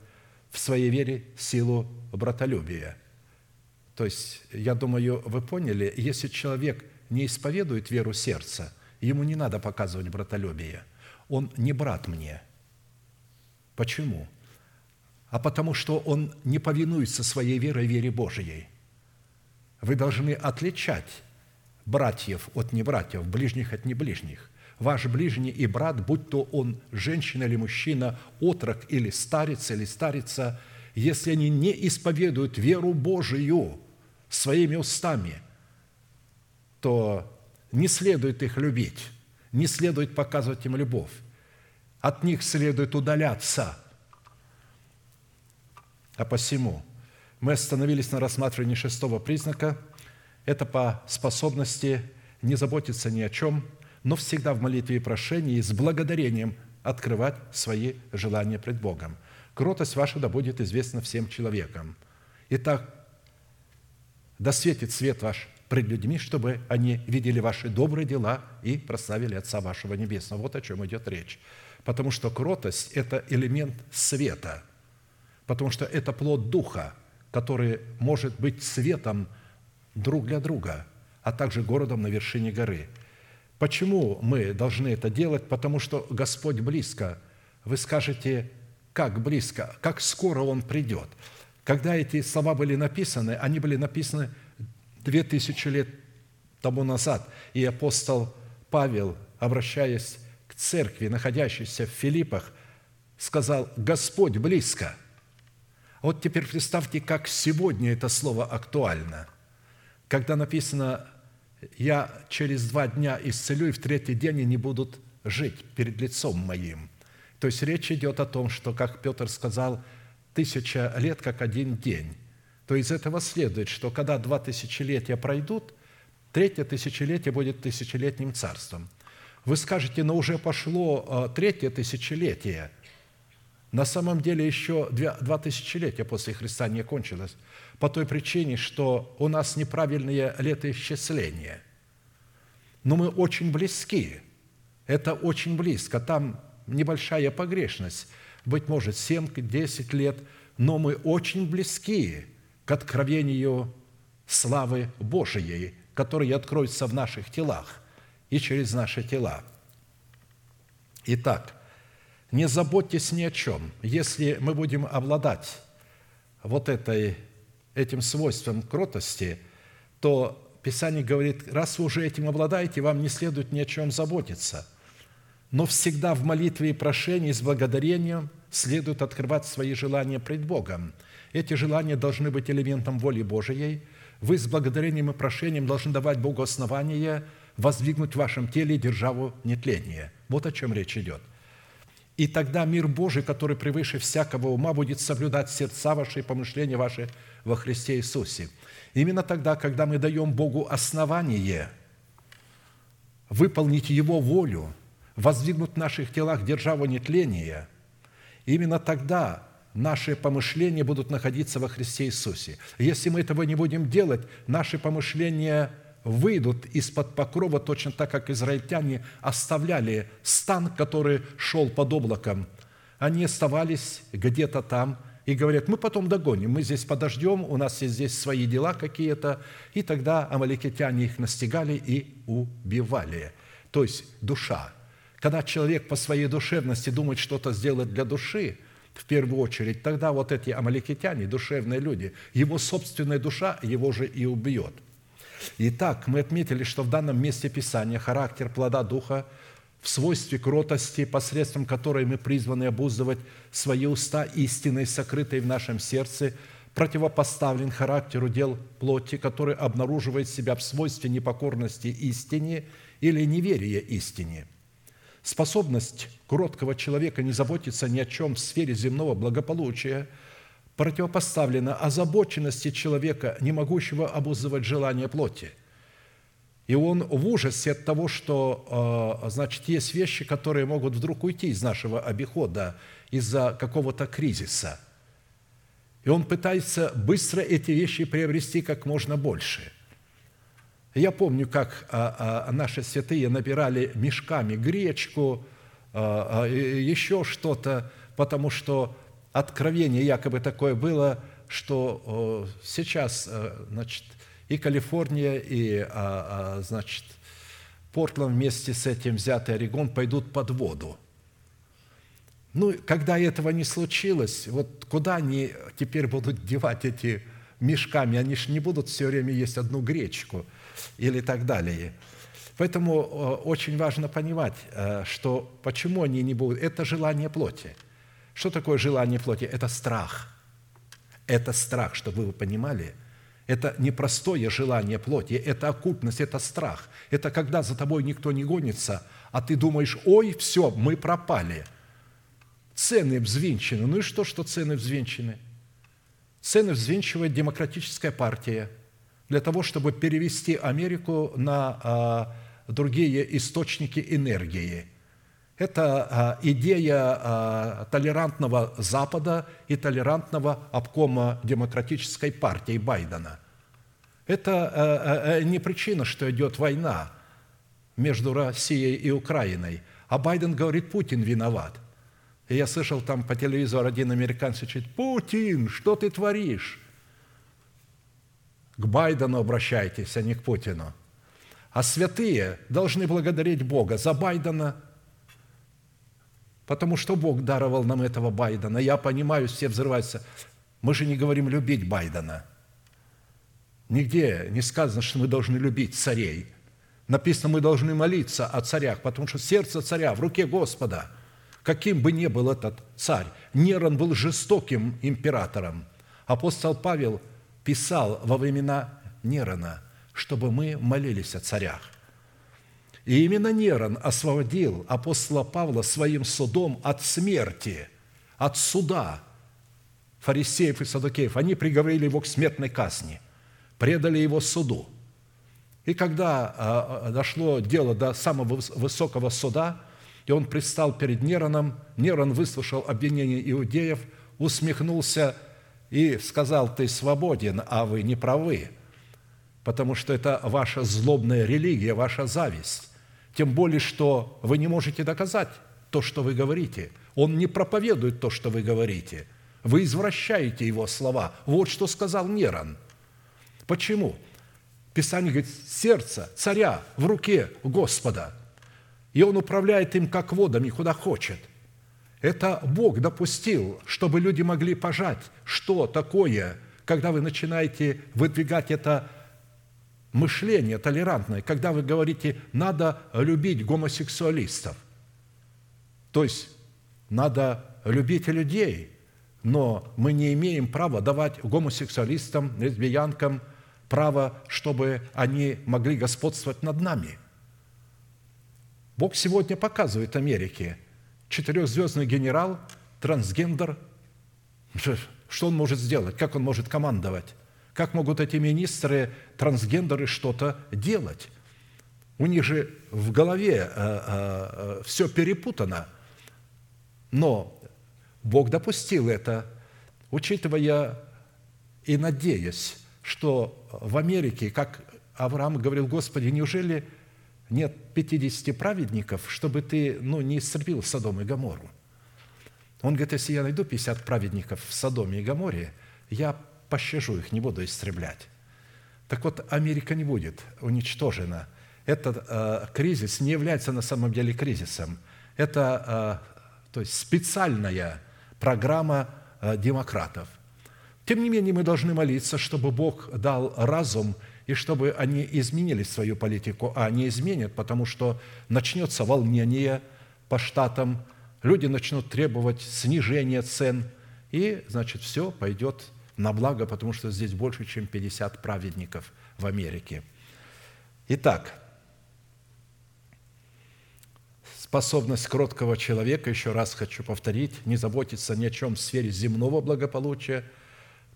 в своей вере силу братолюбия – То есть, я думаю, вы поняли, если человек не исповедует веру сердца, ему не надо показывать братолюбие. Он не брат мне. Почему? А потому что он не повинуется своей верой вере Божией. Вы должны отличать братьев от небратьев, ближних от неближних. Ваш ближний и брат, будь то он женщина или мужчина, отрок или старец или старица, если они не исповедуют веру Божию своими устами, то не следует их любить, не следует показывать им любовь. От них следует удаляться. А посему мы остановились на рассматривании шестого признака. Это по способности не заботиться ни о чем, но всегда в молитве и прошении с благодарением открывать свои желания пред Богом. Кротость ваша да будет известна всем человекам. Итак, да светит свет ваш пред людьми, чтобы они видели ваши добрые дела и прославили Отца вашего Небесного. Вот о чем идет речь. Потому что кротость – это элемент света, потому что это плод Духа, который может быть светом друг для друга, а также городом на вершине горы. Почему мы должны это делать? Потому что Господь близко. Вы скажете, как близко, как скоро Он придет. Когда эти слова были написаны, они были написаны две тысячи лет тому назад. И апостол Павел, обращаясь к церкви, находящейся в Филиппах, сказал, «Господь близко». Вот теперь представьте, как сегодня это слово актуально. Когда написано «Я через два дня исцелю, и в третий день они будут жить перед лицом моим». То есть речь идет о том, что, как Петр сказал, тысяча лет, как один день – то из этого следует, что когда два тысячелетия пройдут, третье тысячелетие будет тысячелетним царством. Вы скажете, но уже пошло а, третье тысячелетие. На самом деле еще два тысячелетия после Христа не кончилось, по той причине, что у нас неправильные летоисчисления. Но мы очень близки. Это очень близко. Там небольшая погрешность. Быть может, 7-10 лет, но мы очень близки к откровению славы Божией, которая откроется в наших телах и через наши тела. Итак, не заботьтесь ни о чем. Если мы будем обладать вот этой, этим свойством кротости, то Писание говорит, раз вы уже этим обладаете, вам не следует ни о чем заботиться. Но всегда в молитве и прошении с благодарением следует открывать свои желания пред Богом – эти желания должны быть элементом воли Божией. Вы с благодарением и прошением должны давать Богу основания воздвигнуть в вашем теле державу нетления. Вот о чем речь идет. И тогда мир Божий, который превыше всякого ума, будет соблюдать сердца ваши и помышления ваши во Христе Иисусе. Именно тогда, когда мы даем Богу основание выполнить Его волю, воздвигнуть в наших телах державу нетления, именно тогда наши помышления будут находиться во Христе Иисусе. Если мы этого не будем делать, наши помышления выйдут из-под покрова точно так, как израильтяне оставляли стан, который шел под облаком. Они оставались где-то там и говорят, мы потом догоним, мы здесь подождем, у нас есть здесь свои дела какие-то. И тогда амаликитяне их настигали и убивали. То есть душа. Когда человек по своей душевности думает что-то сделать для души – в первую очередь, тогда вот эти амаликитяне, душевные люди, его собственная душа его же и убьет. Итак, мы отметили, что в данном месте Писания характер плода Духа в свойстве кротости, посредством которой мы призваны обуздывать свои уста истиной, сокрытой в нашем сердце, противопоставлен характеру дел плоти, который обнаруживает себя в свойстве непокорности истине или неверия истине – Способность кроткого человека не заботиться ни о чем в сфере земного благополучия противопоставлена озабоченности человека, не могущего обуздывать желание плоти. И он в ужасе от того, что, а, значит, есть вещи, которые могут вдруг уйти из нашего обихода из-за какого-то кризиса. И он пытается быстро эти вещи приобрести как можно больше – я помню, как а, а, наши святые набирали мешками гречку, еще что-то, потому что откровение якобы такое было, что сейчас, значит, и Калифорния, и, а, а, значит, Портленд вместе с этим взятый Орегон пойдут под воду. Ну, когда этого не случилось, вот куда они теперь будут девать эти мешками? Они же не будут все время есть одну гречку или так далее. Поэтому очень важно понимать, э, что почему они не будут. Это желание плоти. Что такое желание плоти? Это страх. Это страх, чтобы вы понимали – это непростое желание плоти, это оккультность, это страх. Это когда за тобой никто не гонится, а ты думаешь, ой, все, мы пропали. Цены взвинчены. Ну и что, что цены взвинчены? Цены взвинчивает демократическая партия для того, чтобы перевести Америку на а, другие источники энергии. Это а, идея а, толерантного Запада и толерантного обкома демократической партии Байдена. Это а, не причина, что идет война между Россией и Украиной. А Байден говорит, Путин виноват. И я слышал там по телевизору один американец кричит, Путин, что ты творишь? К Байдену обращайтесь, а не к Путину. А святые должны благодарить Бога за Байдена – Потому что Бог даровал нам этого Байдена. Я понимаю, все взрываются. Мы же не говорим любить Байдена. Нигде не сказано, что мы должны любить царей. Написано, мы должны молиться о царях, потому что сердце царя в руке Господа. Каким бы ни был этот царь, Нерон был жестоким императором. Апостол Павел писал во времена Нерона, чтобы мы молились о царях – и именно Нерон освободил апостола Павла своим судом от смерти, от суда фарисеев и садукеев. Они приговорили его к смертной казни, предали его суду. И когда а, а, дошло дело до самого высокого суда, и он предстал перед Нероном, Нерон выслушал обвинение иудеев, усмехнулся и сказал, ты свободен, а вы не правы, потому что это ваша злобная религия, ваша зависть. Тем более, что вы не можете доказать то, что вы говорите. Он не проповедует то, что вы говорите. Вы извращаете его слова. Вот что сказал Нерон. Почему? Писание говорит, сердце царя в руке Господа, и он управляет им как водами, куда хочет. Это Бог допустил, чтобы люди могли пожать, что такое, когда вы начинаете выдвигать это мышление толерантное, когда вы говорите, надо любить гомосексуалистов. То есть надо любить людей, но мы не имеем права давать гомосексуалистам, лесбиянкам право, чтобы они могли господствовать над нами. Бог сегодня показывает Америке четырехзвездный генерал, трансгендер, что он может сделать, как он может командовать. Как могут эти министры, трансгендеры что-то делать? У них же в голове э, э, э, все перепутано. Но Бог допустил это, учитывая и надеясь, что в Америке, как Авраам говорил, Господи, неужели нет 50 праведников, чтобы ты ну, не истребил Содом и Гамору? Он говорит, если я найду 50 праведников в Содоме и Гаморе, я пощажу их, не буду истреблять. Так вот, Америка не будет уничтожена. Этот э, кризис не является на самом деле кризисом. Это э, то есть специальная программа э, демократов. Тем не менее, мы должны молиться, чтобы Бог дал разум и чтобы они изменили свою политику, а они изменят, потому что начнется волнение по штатам, люди начнут требовать снижения цен, и, значит, все пойдет на благо, потому что здесь больше, чем 50 праведников в Америке. Итак, способность кроткого человека, еще раз хочу повторить, не заботиться ни о чем в сфере земного благополучия,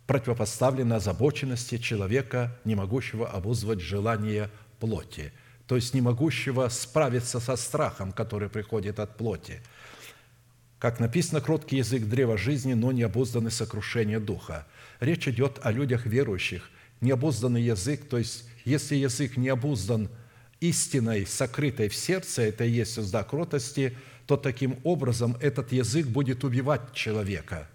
противопоставлена озабоченности человека, не могущего обуздывать желание плоти, то есть не могущего справиться со страхом, который приходит от плоти. Как написано, кроткий язык древа жизни, но не обузданный сокрушение духа. Речь идет о людях верующих. Необузданный язык, то есть если язык не обуздан истиной, сокрытой в сердце, это и есть узда кротости, то таким образом этот язык будет убивать человека.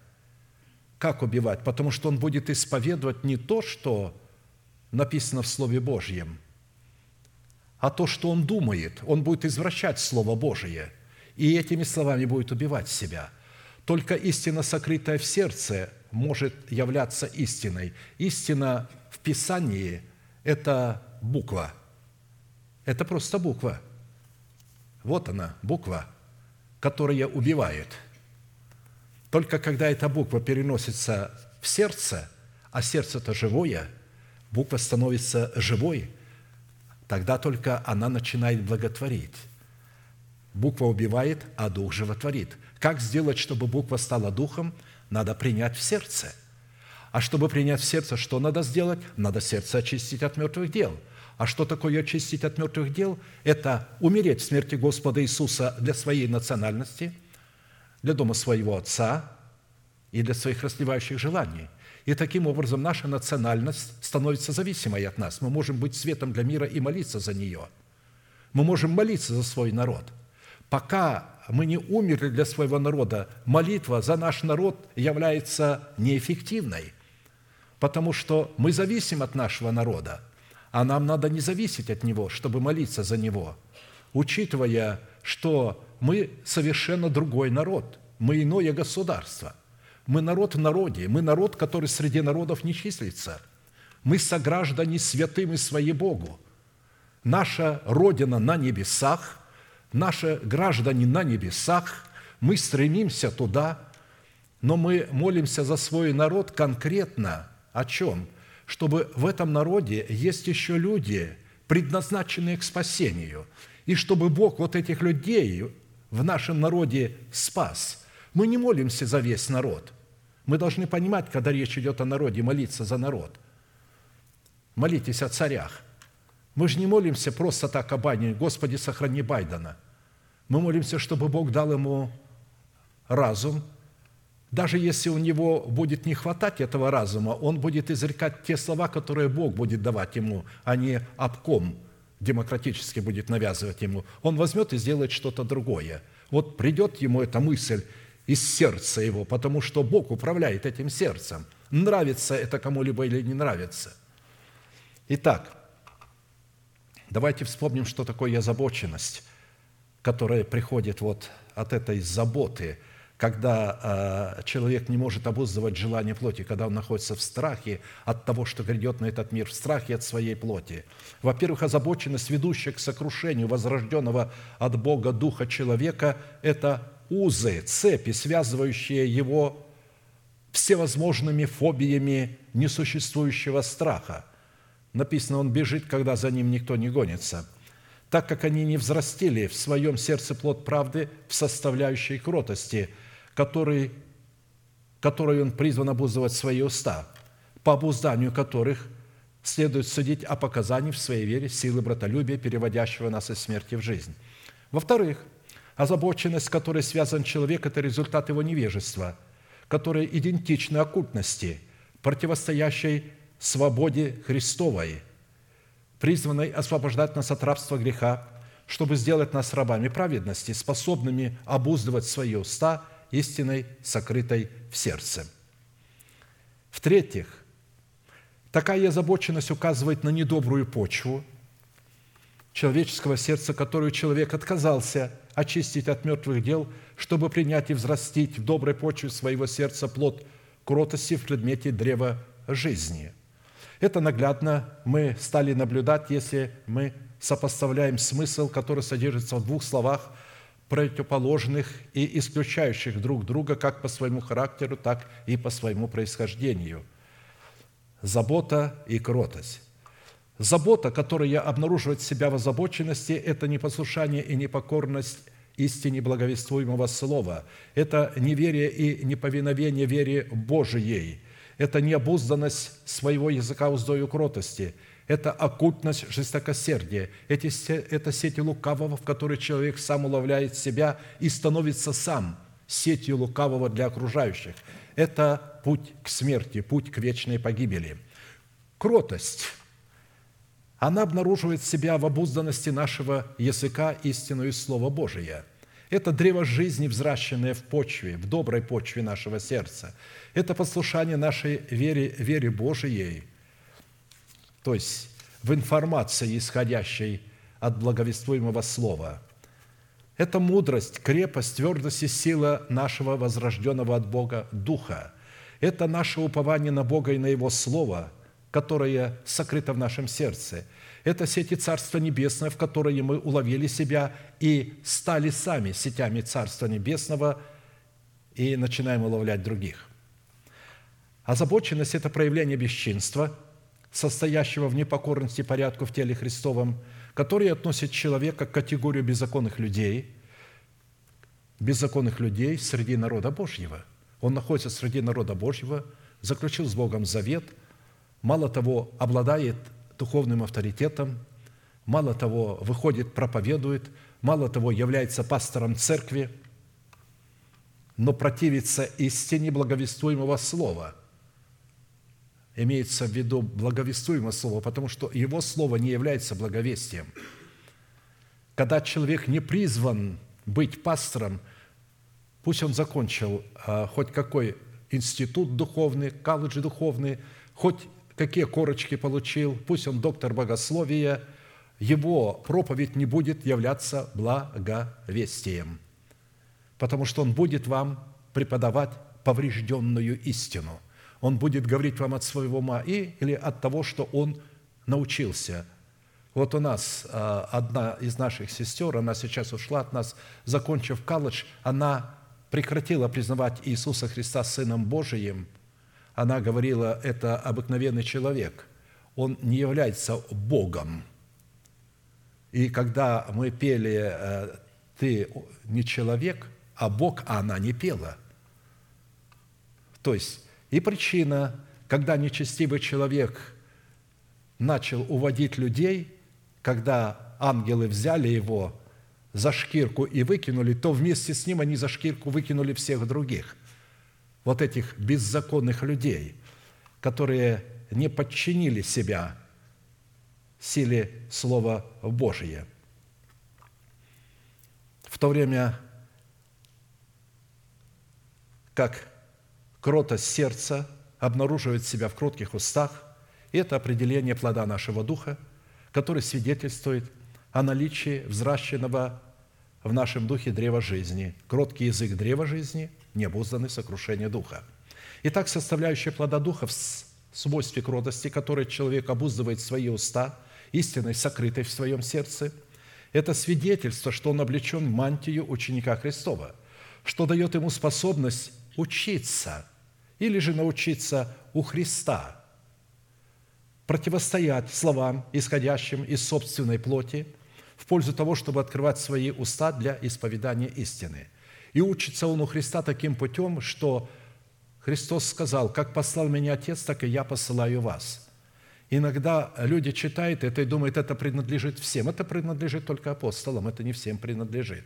Как убивать? Потому что он будет исповедовать не то, что написано в Слове Божьем, а то, что он думает. Он будет извращать Слово Божие, и этими словами будет убивать себя. Только истина, сокрытая в сердце, может являться истиной. Истина в Писании – это буква. Это просто буква. Вот она, буква, которая убивает. Только когда эта буква переносится в сердце, а сердце-то живое, буква становится живой, тогда только она начинает благотворить. Буква убивает, а дух животворит. Как сделать, чтобы буква стала духом? Надо принять в сердце. А чтобы принять в сердце, что надо сделать? Надо сердце очистить от мертвых дел. А что такое очистить от мертвых дел? Это умереть в смерти Господа Иисуса для своей национальности, для дома своего Отца и для своих расливающих желаний. И таким образом наша национальность становится зависимой от нас. Мы можем быть светом для мира и молиться за нее. Мы можем молиться за свой народ. Пока мы не умерли для своего народа, молитва за наш народ является неэффективной, потому что мы зависим от нашего народа, а нам надо не зависеть от него, чтобы молиться за него, учитывая, что мы совершенно другой народ, мы иное государство. Мы народ в народе, мы народ, который среди народов не числится. Мы сограждане святым и свои Богу. Наша Родина на небесах, наши граждане на небесах, мы стремимся туда, но мы молимся за свой народ конкретно о чем? Чтобы в этом народе есть еще люди, предназначенные к спасению, и чтобы Бог вот этих людей в нашем народе спас. Мы не молимся за весь народ. Мы должны понимать, когда речь идет о народе, молиться за народ. Молитесь о царях – мы же не молимся просто так о Байдене, «Господи, сохрани Байдена». Мы молимся, чтобы Бог дал ему разум. Даже если у него будет не хватать этого разума, он будет изрекать те слова, которые Бог будет давать ему, а не обком демократически будет навязывать ему. Он возьмет и сделает что-то другое. Вот придет ему эта мысль из сердца его, потому что Бог управляет этим сердцем. Нравится это кому-либо или не нравится. Итак, Давайте вспомним, что такое озабоченность, которая приходит вот от этой заботы, когда э, человек не может обуздывать желание плоти, когда он находится в страхе от того, что грядет на этот мир, в страхе от своей плоти. Во-первых, озабоченность, ведущая к сокрушению возрожденного от Бога духа человека, это узы, цепи, связывающие его всевозможными фобиями несуществующего страха. Написано, он бежит, когда за ним никто не гонится, так как они не взрастили в своем сердце плод правды в составляющей кротости, который, которой он призван обуздывать свои уста, по обузданию которых следует судить о показании в своей вере силы братолюбия, переводящего нас из смерти в жизнь. Во-вторых, озабоченность, с которой связан человек, это результат его невежества, которая идентична оккультности, противостоящей свободе Христовой, призванной освобождать нас от рабства греха, чтобы сделать нас рабами праведности, способными обуздывать свои уста истиной, сокрытой в сердце. В-третьих, такая озабоченность указывает на недобрую почву человеческого сердца, которую человек отказался очистить от мертвых дел, чтобы принять и взрастить в доброй почве своего сердца плод кротости в предмете древа жизни – это наглядно мы стали наблюдать, если мы сопоставляем смысл, который содержится в двух словах, противоположных и исключающих друг друга как по своему характеру, так и по своему происхождению. Забота и кротость. Забота, которая обнаруживает себя в озабоченности, это непослушание и непокорность истине благовествуемого слова. Это неверие и неповиновение вере Божией – это необузданность своего языка уздою кротости, это оккультность жестокосердия, эти, это сети лукавого, в которые человек сам уловляет себя и становится сам сетью лукавого для окружающих. Это путь к смерти, путь к вечной погибели. Кротость – она обнаруживает себя в обузданности нашего языка истину и Слова Божия. Это древо жизни, взращенное в почве, в доброй почве нашего сердца. Это послушание нашей вере, вере Божией, то есть в информации, исходящей от благовествуемого слова. Это мудрость, крепость, твердость и сила нашего возрожденного от Бога Духа. Это наше упование на Бога и на Его Слово, которое сокрыто в нашем сердце – это сети Царства Небесного, в которые мы уловили себя и стали сами сетями Царства Небесного и начинаем уловлять других. Озабоченность – это проявление бесчинства, состоящего в непокорности порядку в теле Христовом, который относит человека к категорию беззаконных людей, беззаконных людей среди народа Божьего. Он находится среди народа Божьего, заключил с Богом завет, мало того, обладает духовным авторитетом, мало того, выходит, проповедует, мало того, является пастором церкви, но противится истине благовествуемого слова. Имеется в виду благовествуемое слово, потому что его слово не является благовестием. Когда человек не призван быть пастором, пусть он закончил а, хоть какой институт духовный, колледж духовный, хоть какие корочки получил, пусть он доктор богословия, его проповедь не будет являться благовестием, потому что он будет вам преподавать поврежденную истину. Он будет говорить вам от своего ума и, или от того, что он научился. Вот у нас а, одна из наших сестер, она сейчас ушла от нас, закончив колледж, она прекратила признавать Иисуса Христа Сыном Божиим – она говорила, это обыкновенный человек, он не является Богом. И когда мы пели э, «Ты не человек», а Бог, а она не пела. То есть, и причина, когда нечестивый человек начал уводить людей, когда ангелы взяли его за шкирку и выкинули, то вместе с ним они за шкирку выкинули всех других вот этих беззаконных людей, которые не подчинили себя силе Слова Божия. В то время, как кротость сердца обнаруживает себя в кротких устах, это определение плода нашего духа, который свидетельствует о наличии взращенного в нашем духе древа жизни. Кроткий язык древа жизни – необузданное сокрушение духа. Итак, составляющая плода духа в свойстве кротости, которой человек обуздывает свои уста, истиной, сокрытой в своем сердце, это свидетельство, что он облечен в мантию ученика Христова, что дает ему способность учиться или же научиться у Христа, противостоять словам, исходящим из собственной плоти, в пользу того, чтобы открывать свои уста для исповедания истины – и учится он у Христа таким путем, что Христос сказал, «Как послал меня Отец, так и я посылаю вас». Иногда люди читают это и думают, это принадлежит всем. Это принадлежит только апостолам, это не всем принадлежит.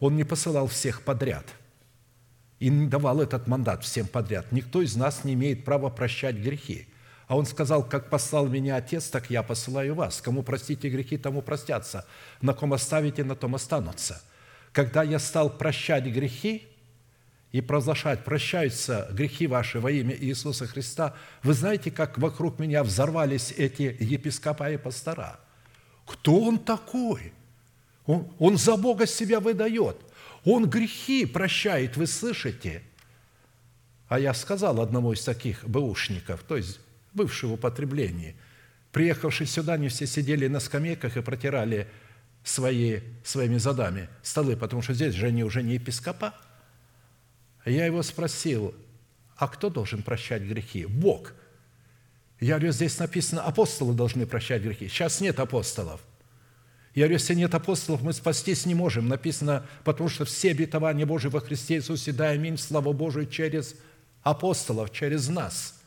Он не посылал всех подряд и не давал этот мандат всем подряд. Никто из нас не имеет права прощать грехи. А он сказал, как послал меня Отец, так я посылаю вас. Кому простите грехи, тому простятся. На ком оставите, на том останутся – когда я стал прощать грехи и провозглашать, прощаются грехи ваши во имя Иисуса Христа, вы знаете, как вокруг меня взорвались эти епископа и пастора? Кто он такой? Он, он за Бога себя выдает. Он грехи прощает, вы слышите? А я сказал одному из таких бэушников, то есть бывшего в употреблении, сюда, не все сидели на скамейках и протирали свои, своими задами столы, потому что здесь же они уже не епископа. Я его спросил, а кто должен прощать грехи? Бог. Я говорю, здесь написано, апостолы должны прощать грехи. Сейчас нет апостолов. Я говорю, если нет апостолов, мы спастись не можем. Написано, потому что все обетования Божьи во Христе Иисусе, да, аминь, слава Божию, через апостолов, через нас.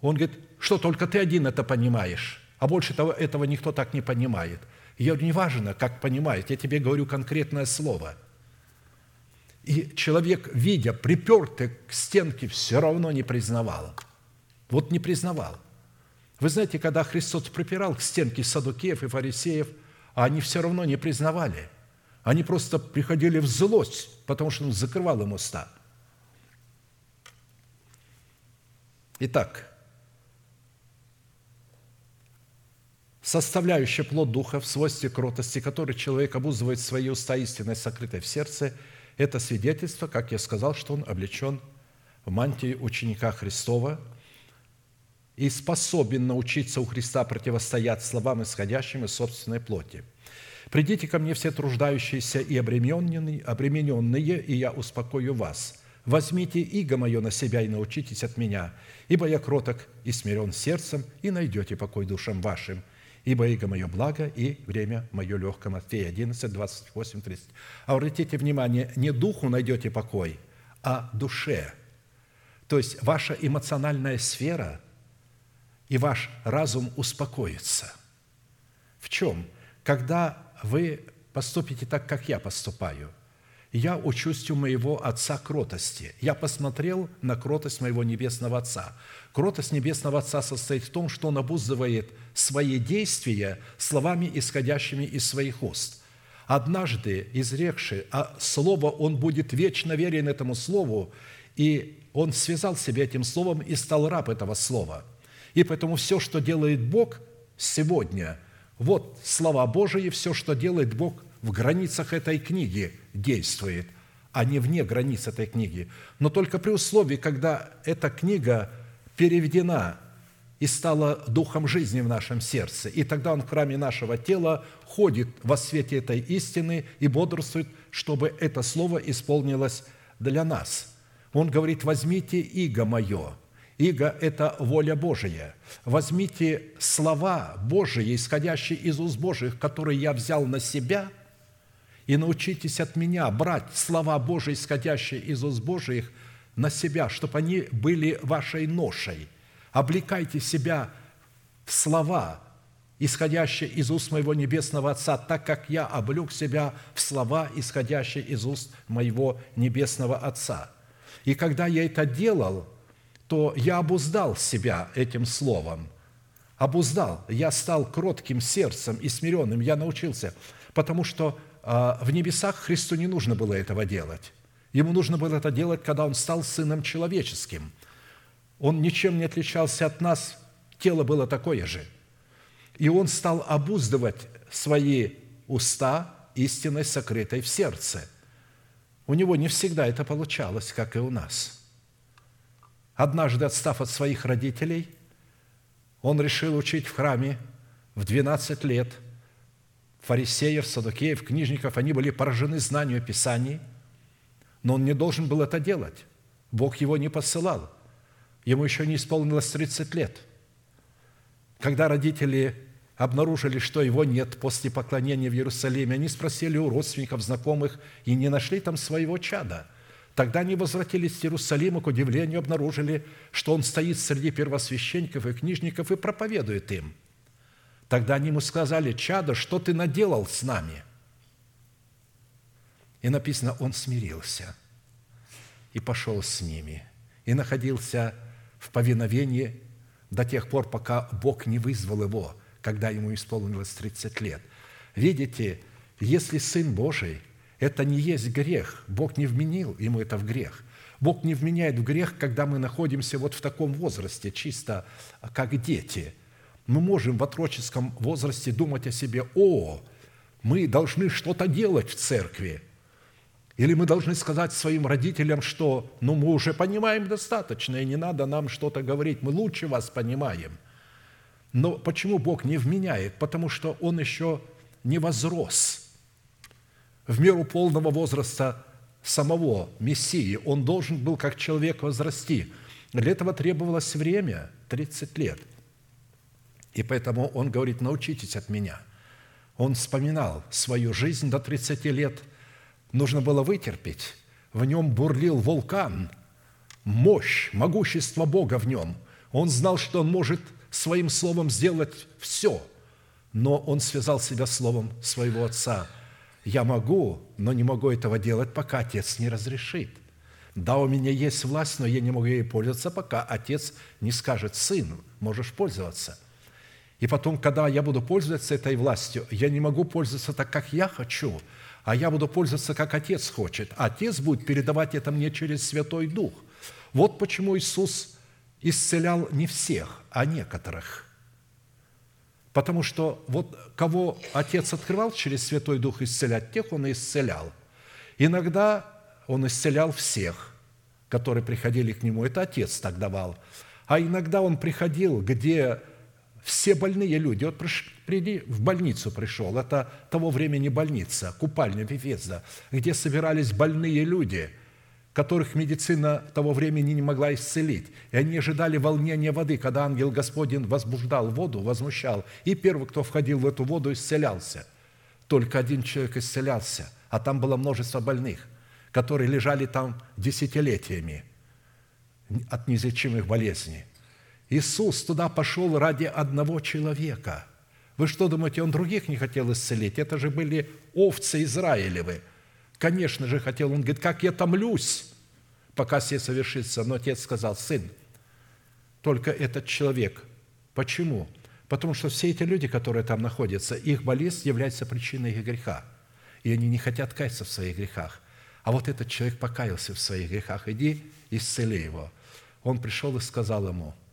Он говорит, что только ты один это понимаешь, а больше того, этого никто так не понимает – я не важно, как понимает, я тебе говорю конкретное слово. И человек, видя, припертый к стенке, все равно не признавал. Вот не признавал. Вы знаете, когда Христос припирал к стенке садукеев и фарисеев, а они все равно не признавали. Они просто приходили в злость, потому что он закрывал им уста. Итак, составляющая плод Духа в свойстве кротости, который человек обузывает свои уста истинной, сокрытой в сердце, это свидетельство, как я сказал, что он облечен в мантии ученика Христова и способен научиться у Христа противостоять словам, исходящим из собственной плоти – Придите ко мне все труждающиеся и обремененные, обремененные, и я успокою вас. Возьмите иго мое на себя и научитесь от меня, ибо я кроток и смирен сердцем, и найдете покой душам вашим. Ибо иго мое благо, и время мое легко. Матфея 11, 28, 30. Обратите внимание, не духу найдете покой, а душе. То есть ваша эмоциональная сфера и ваш разум успокоится. В чем? Когда вы поступите так, как я поступаю. Я учусь у моего Отца кротости. Я посмотрел на кротость моего Небесного Отца. Кротость Небесного Отца состоит в том, что Он обуздывает свои действия словами, исходящими из своих уст. Однажды, изрекши, а Слово, Он будет вечно верен этому Слову, и Он связал себя этим Словом и стал раб этого Слова. И поэтому все, что делает Бог сегодня – вот слова Божии, все, что делает Бог в границах этой книги, действует, а не вне границ этой книги. Но только при условии, когда эта книга переведена и стала духом жизни в нашем сердце. И тогда он в храме нашего тела ходит во свете этой истины и бодрствует, чтобы это слово исполнилось для нас. Он говорит, возьмите иго мое – Иго – это воля Божия. Возьмите слова Божии, исходящие из уст Божьих, которые я взял на себя, и научитесь от меня брать слова Божии, исходящие из уст Божьих, на себя, чтобы они были вашей ношей. Облекайте себя в слова, исходящие из уст моего Небесного Отца, так как я облек себя в слова, исходящие из уст моего Небесного Отца. И когда я это делал – то я обуздал себя этим словом. Обуздал. Я стал кротким сердцем и смиренным. Я научился. Потому что в небесах Христу не нужно было этого делать. Ему нужно было это делать, когда Он стал Сыном Человеческим. Он ничем не отличался от нас, тело было такое же. И Он стал обуздывать свои уста истиной, сокрытой в сердце. У Него не всегда это получалось, как и у нас – Однажды, отстав от своих родителей, он решил учить в храме в 12 лет. Фарисеев, садокеев, книжников, они были поражены знанию Писаний, но он не должен был это делать. Бог его не посылал. Ему еще не исполнилось 30 лет. Когда родители обнаружили, что его нет после поклонения в Иерусалиме, они спросили у родственников, знакомых и не нашли там своего чада – Тогда они возвратились в Иерусалим и, к удивлению, обнаружили, что он стоит среди первосвященников и книжников и проповедует им. Тогда они ему сказали, «Чадо, что ты наделал с нами?» И написано, он смирился и пошел с ними, и находился в повиновении до тех пор, пока Бог не вызвал его, когда ему исполнилось 30 лет. Видите, если Сын Божий – это не есть грех. Бог не вменил ему это в грех. Бог не вменяет в грех, когда мы находимся вот в таком возрасте, чисто как дети. Мы можем в отроческом возрасте думать о себе, о, мы должны что-то делать в церкви. Или мы должны сказать своим родителям, что ну, мы уже понимаем достаточно, и не надо нам что-то говорить, мы лучше вас понимаем. Но почему Бог не вменяет? Потому что Он еще не возрос – в меру полного возраста самого Мессии. Он должен был как человек возрасти. Для этого требовалось время, 30 лет. И поэтому он говорит, научитесь от меня. Он вспоминал свою жизнь до 30 лет. Нужно было вытерпеть. В нем бурлил вулкан, мощь, могущество Бога в нем. Он знал, что он может своим словом сделать все, но он связал себя словом своего Отца – я могу, но не могу этого делать, пока Отец не разрешит. Да, у меня есть власть, но я не могу ей пользоваться, пока Отец не скажет, сын, можешь пользоваться. И потом, когда я буду пользоваться этой властью, я не могу пользоваться так, как я хочу, а я буду пользоваться, как Отец хочет. Отец будет передавать это мне через Святой Дух. Вот почему Иисус исцелял не всех, а некоторых. Потому что вот кого Отец открывал через Святой Дух исцелять, тех Он и исцелял. Иногда Он исцелял всех, которые приходили к Нему. Это Отец так давал. А иногда Он приходил, где все больные люди. Вот приди, в больницу пришел, это того времени больница, купальня Вифезда, где собирались больные люди, которых медицина того времени не могла исцелить. И они ожидали волнения воды, когда ангел Господень возбуждал воду, возмущал. И первый, кто входил в эту воду, исцелялся. Только один человек исцелялся, а там было множество больных, которые лежали там десятилетиями от неизлечимых болезней – Иисус туда пошел ради одного человека. Вы что думаете, Он других не хотел исцелить? Это же были овцы Израилевы. Конечно же, хотел. Он говорит, как я томлюсь, пока все совершится. Но отец сказал, сын, только этот человек. Почему? Потому что все эти люди, которые там находятся, их болезнь является причиной их греха. И они не хотят каяться в своих грехах. А вот этот человек покаялся в своих грехах. Иди, исцели его. Он пришел и сказал ему –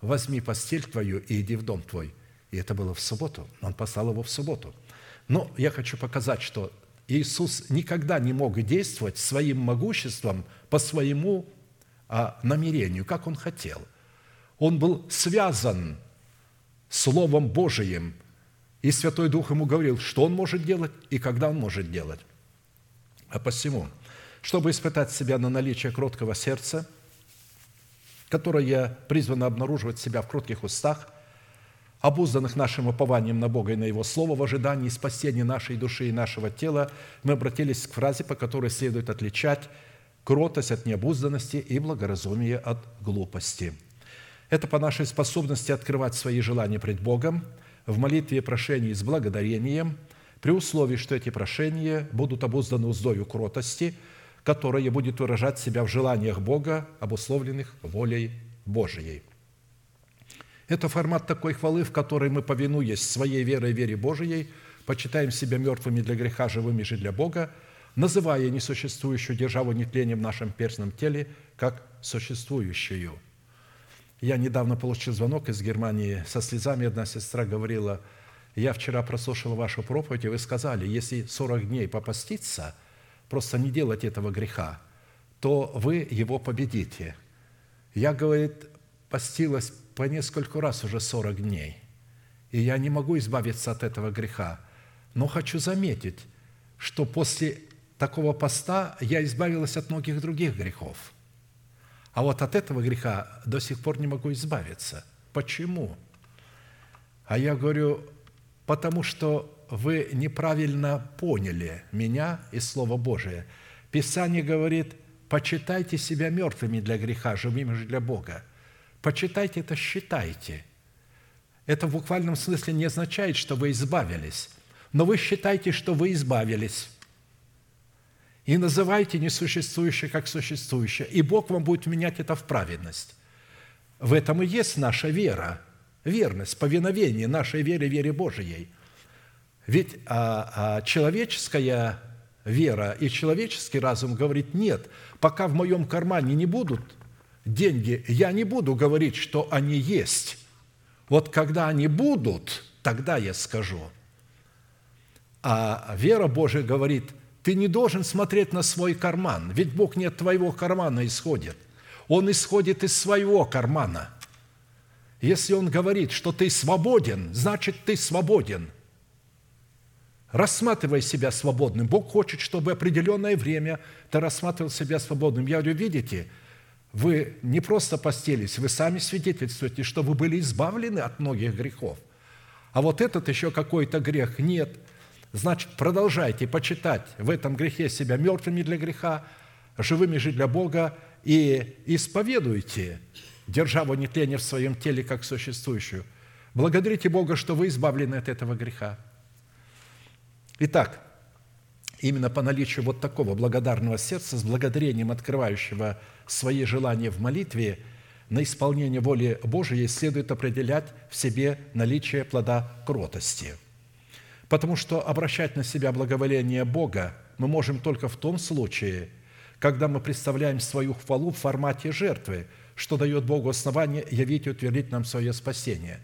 возьми постель твою и иди в дом твой. И это было в субботу. Он послал его в субботу. Но я хочу показать, что Иисус никогда не мог действовать своим могуществом по своему а, намерению, как он хотел. Он был связан Словом Божиим, и Святой Дух ему говорил, что он может делать и когда он может делать. А посему, чтобы испытать себя на наличие кроткого сердца – которое призвано обнаруживать себя в кротких устах, обузданных нашим упованием на Бога и на Его Слово в ожидании спасения нашей души и нашего тела, мы обратились к фразе, по которой следует отличать кротость от необузданности и благоразумие от глупости. Это по нашей способности открывать свои желания пред Богом в молитве и прошении с благодарением, при условии, что эти прошения будут обузданы уздою кротости – которое будет выражать себя в желаниях Бога, обусловленных волей Божией. Это формат такой хвалы, в которой мы, повинуясь своей верой и вере Божией, почитаем себя мертвыми для греха, живыми же для Бога, называя несуществующую державу нетления в нашем перстном теле как существующую. Я недавно получил звонок из Германии со слезами. Одна сестра говорила, я вчера прослушала вашу проповедь, и вы сказали, если 40 дней попаститься – просто не делать этого греха, то вы его победите. Я, говорит, постилась по несколько раз уже 40 дней, и я не могу избавиться от этого греха. Но хочу заметить, что после такого поста я избавилась от многих других грехов. А вот от этого греха до сих пор не могу избавиться. Почему? А я говорю, потому что вы неправильно поняли меня и Слово Божие. Писание говорит, почитайте себя мертвыми для греха, живыми же для Бога. Почитайте это, считайте. Это в буквальном смысле не означает, что вы избавились, но вы считайте, что вы избавились. И называйте несуществующее как существующее, и Бог вам будет менять это в праведность. В этом и есть наша вера, верность, повиновение нашей вере, вере Божией – ведь а, а человеческая вера и человеческий разум говорит, нет, пока в моем кармане не будут деньги, я не буду говорить, что они есть. Вот когда они будут, тогда я скажу. А вера Божия говорит, ты не должен смотреть на свой карман, ведь Бог не от твоего кармана исходит. Он исходит из своего кармана. Если Он говорит, что ты свободен, значит, ты свободен – Рассматривай себя свободным. Бог хочет, чтобы определенное время ты рассматривал себя свободным. Я говорю, видите, вы не просто постелись, вы сами свидетельствуете, что вы были избавлены от многих грехов. А вот этот еще какой-то грех нет. Значит, продолжайте почитать в этом грехе себя мертвыми для греха, живыми же для Бога, и исповедуйте державу нетления в своем теле как существующую. Благодарите Бога, что вы избавлены от этого греха. Итак, именно по наличию вот такого благодарного сердца, с благодарением открывающего свои желания в молитве, на исполнение воли Божией следует определять в себе наличие плода кротости. Потому что обращать на себя благоволение Бога мы можем только в том случае, когда мы представляем свою хвалу в формате жертвы, что дает Богу основание явить и утвердить нам свое спасение.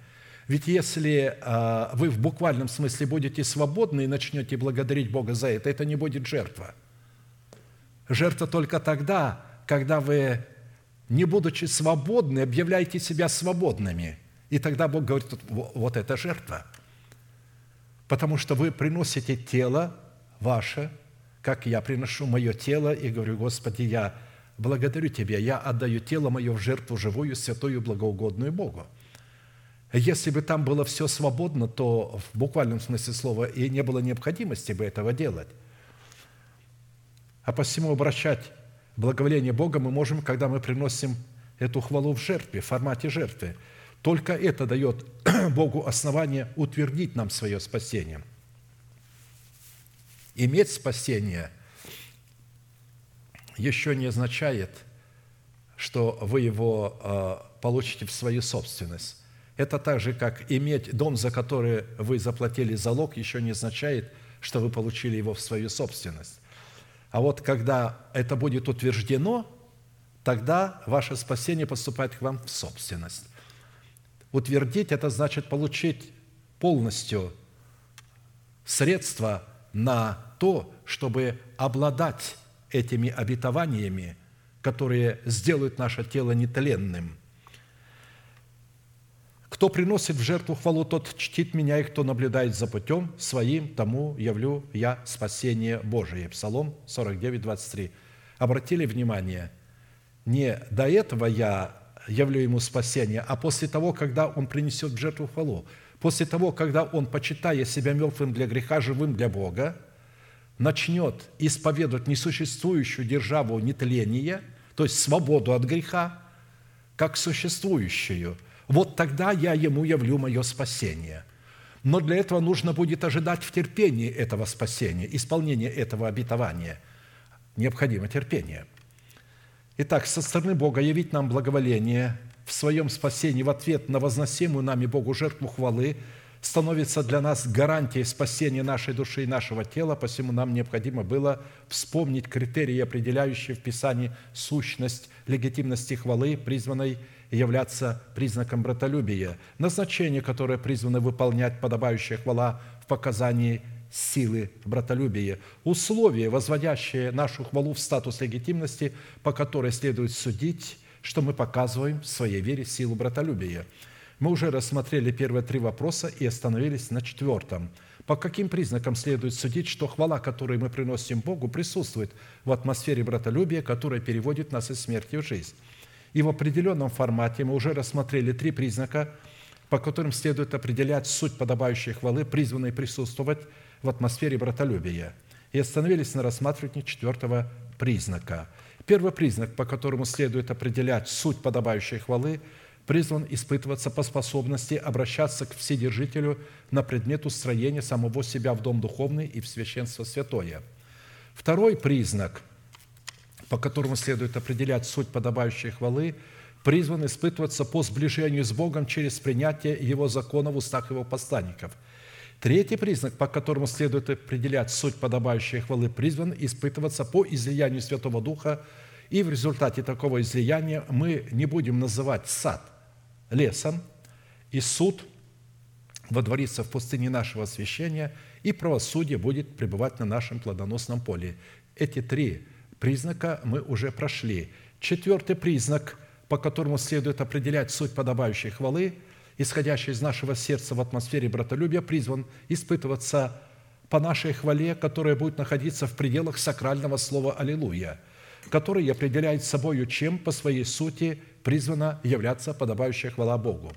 Ведь если а, вы в буквальном смысле будете свободны и начнете благодарить Бога за это, это не будет жертва. Жертва только тогда, когда вы не будучи свободны, объявляйте себя свободными. И тогда Бог говорит, вот это жертва. Потому что вы приносите тело ваше, как я приношу мое тело, и говорю, Господи, я благодарю Тебя, я отдаю тело мое в жертву живую, святую, благоугодную Богу. Если бы там было все свободно, то в буквальном смысле слова и не было необходимости бы этого делать. А посему обращать благоволение Бога мы можем, когда мы приносим эту хвалу в жертве, в формате жертвы. Только это дает Богу основание утвердить нам свое спасение. Иметь спасение еще не означает, что вы его э, получите в свою собственность. Это так же, как иметь дом, за который вы заплатили залог, еще не означает, что вы получили его в свою собственность. А вот когда это будет утверждено, тогда ваше спасение поступает к вам в собственность. Утвердить – это значит получить полностью средства на то, чтобы обладать этими обетованиями, которые сделают наше тело нетленным – кто приносит в жертву хвалу, тот чтит меня, и кто наблюдает за путем своим, тому явлю я спасение Божие». Псалом 49, 23. Обратили внимание, не до этого я явлю ему спасение, а после того, когда он принесет в жертву хвалу, после того, когда он, почитая себя мертвым для греха, живым для Бога, начнет исповедовать несуществующую державу нетления, то есть свободу от греха, как существующую – вот тогда я ему явлю мое спасение. Но для этого нужно будет ожидать в терпении этого спасения, исполнения этого обетования. Необходимо терпение. Итак, со стороны Бога явить нам благоволение в своем спасении в ответ на возносимую нами Богу жертву хвалы становится для нас гарантией спасения нашей души и нашего тела, посему нам необходимо было вспомнить критерии, определяющие в Писании сущность легитимности хвалы, призванной являться признаком братолюбия, назначение, которое призвано выполнять подобающая хвала в показании силы братолюбия, условия, возводящие нашу хвалу в статус легитимности, по которой следует судить, что мы показываем в своей вере силу братолюбия. Мы уже рассмотрели первые три вопроса и остановились на четвертом. По каким признакам следует судить, что хвала, которую мы приносим Богу, присутствует в атмосфере братолюбия, которая переводит нас из смерти в жизнь? И в определенном формате мы уже рассмотрели три признака, по которым следует определять суть подобающей хвалы, призванной присутствовать в атмосфере братолюбия. И остановились на рассматривании четвертого признака. Первый признак, по которому следует определять суть подобающей хвалы, призван испытываться по способности обращаться к Вседержителю на предмет устроения самого себя в дом духовный и в священство святое. Второй признак – по которому следует определять суть подобающей хвалы, призван испытываться по сближению с Богом через принятие Его закона в устах Его посланников. Третий признак, по которому следует определять суть подобающей хвалы, призван испытываться по излиянию Святого Духа, и в результате такого излияния мы не будем называть сад лесом, и суд водворится в пустыне нашего освящения, и правосудие будет пребывать на нашем плодоносном поле. Эти три признака мы уже прошли. Четвертый признак, по которому следует определять суть подобающей хвалы, исходящей из нашего сердца в атмосфере братолюбия, призван испытываться по нашей хвале, которая будет находиться в пределах сакрального слова «Аллилуйя», который определяет собою, чем по своей сути призвана являться подобающая хвала Богу.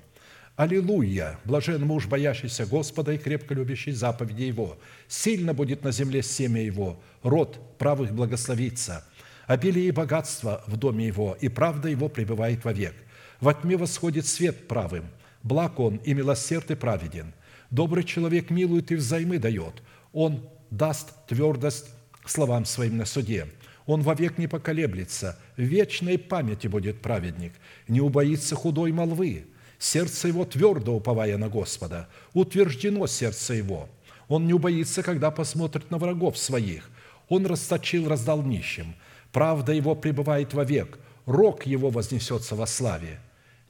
Аллилуйя! Блажен муж, боящийся Господа и крепко любящий заповеди Его. Сильно будет на земле семя Его, род правых благословится. Обилие и богатство в доме Его, и правда Его пребывает вовек. Во тьме восходит свет правым, благ Он и милосерд и праведен. Добрый человек милует и взаймы дает. Он даст твердость словам своим на суде. Он вовек не поколеблется, в вечной памяти будет праведник, не убоится худой молвы. Сердце его твердо уповая на Господа, утверждено сердце его. Он не убоится, когда посмотрит на врагов своих. Он расточил, раздал нищим. Правда его пребывает вовек, рок его вознесется во славе.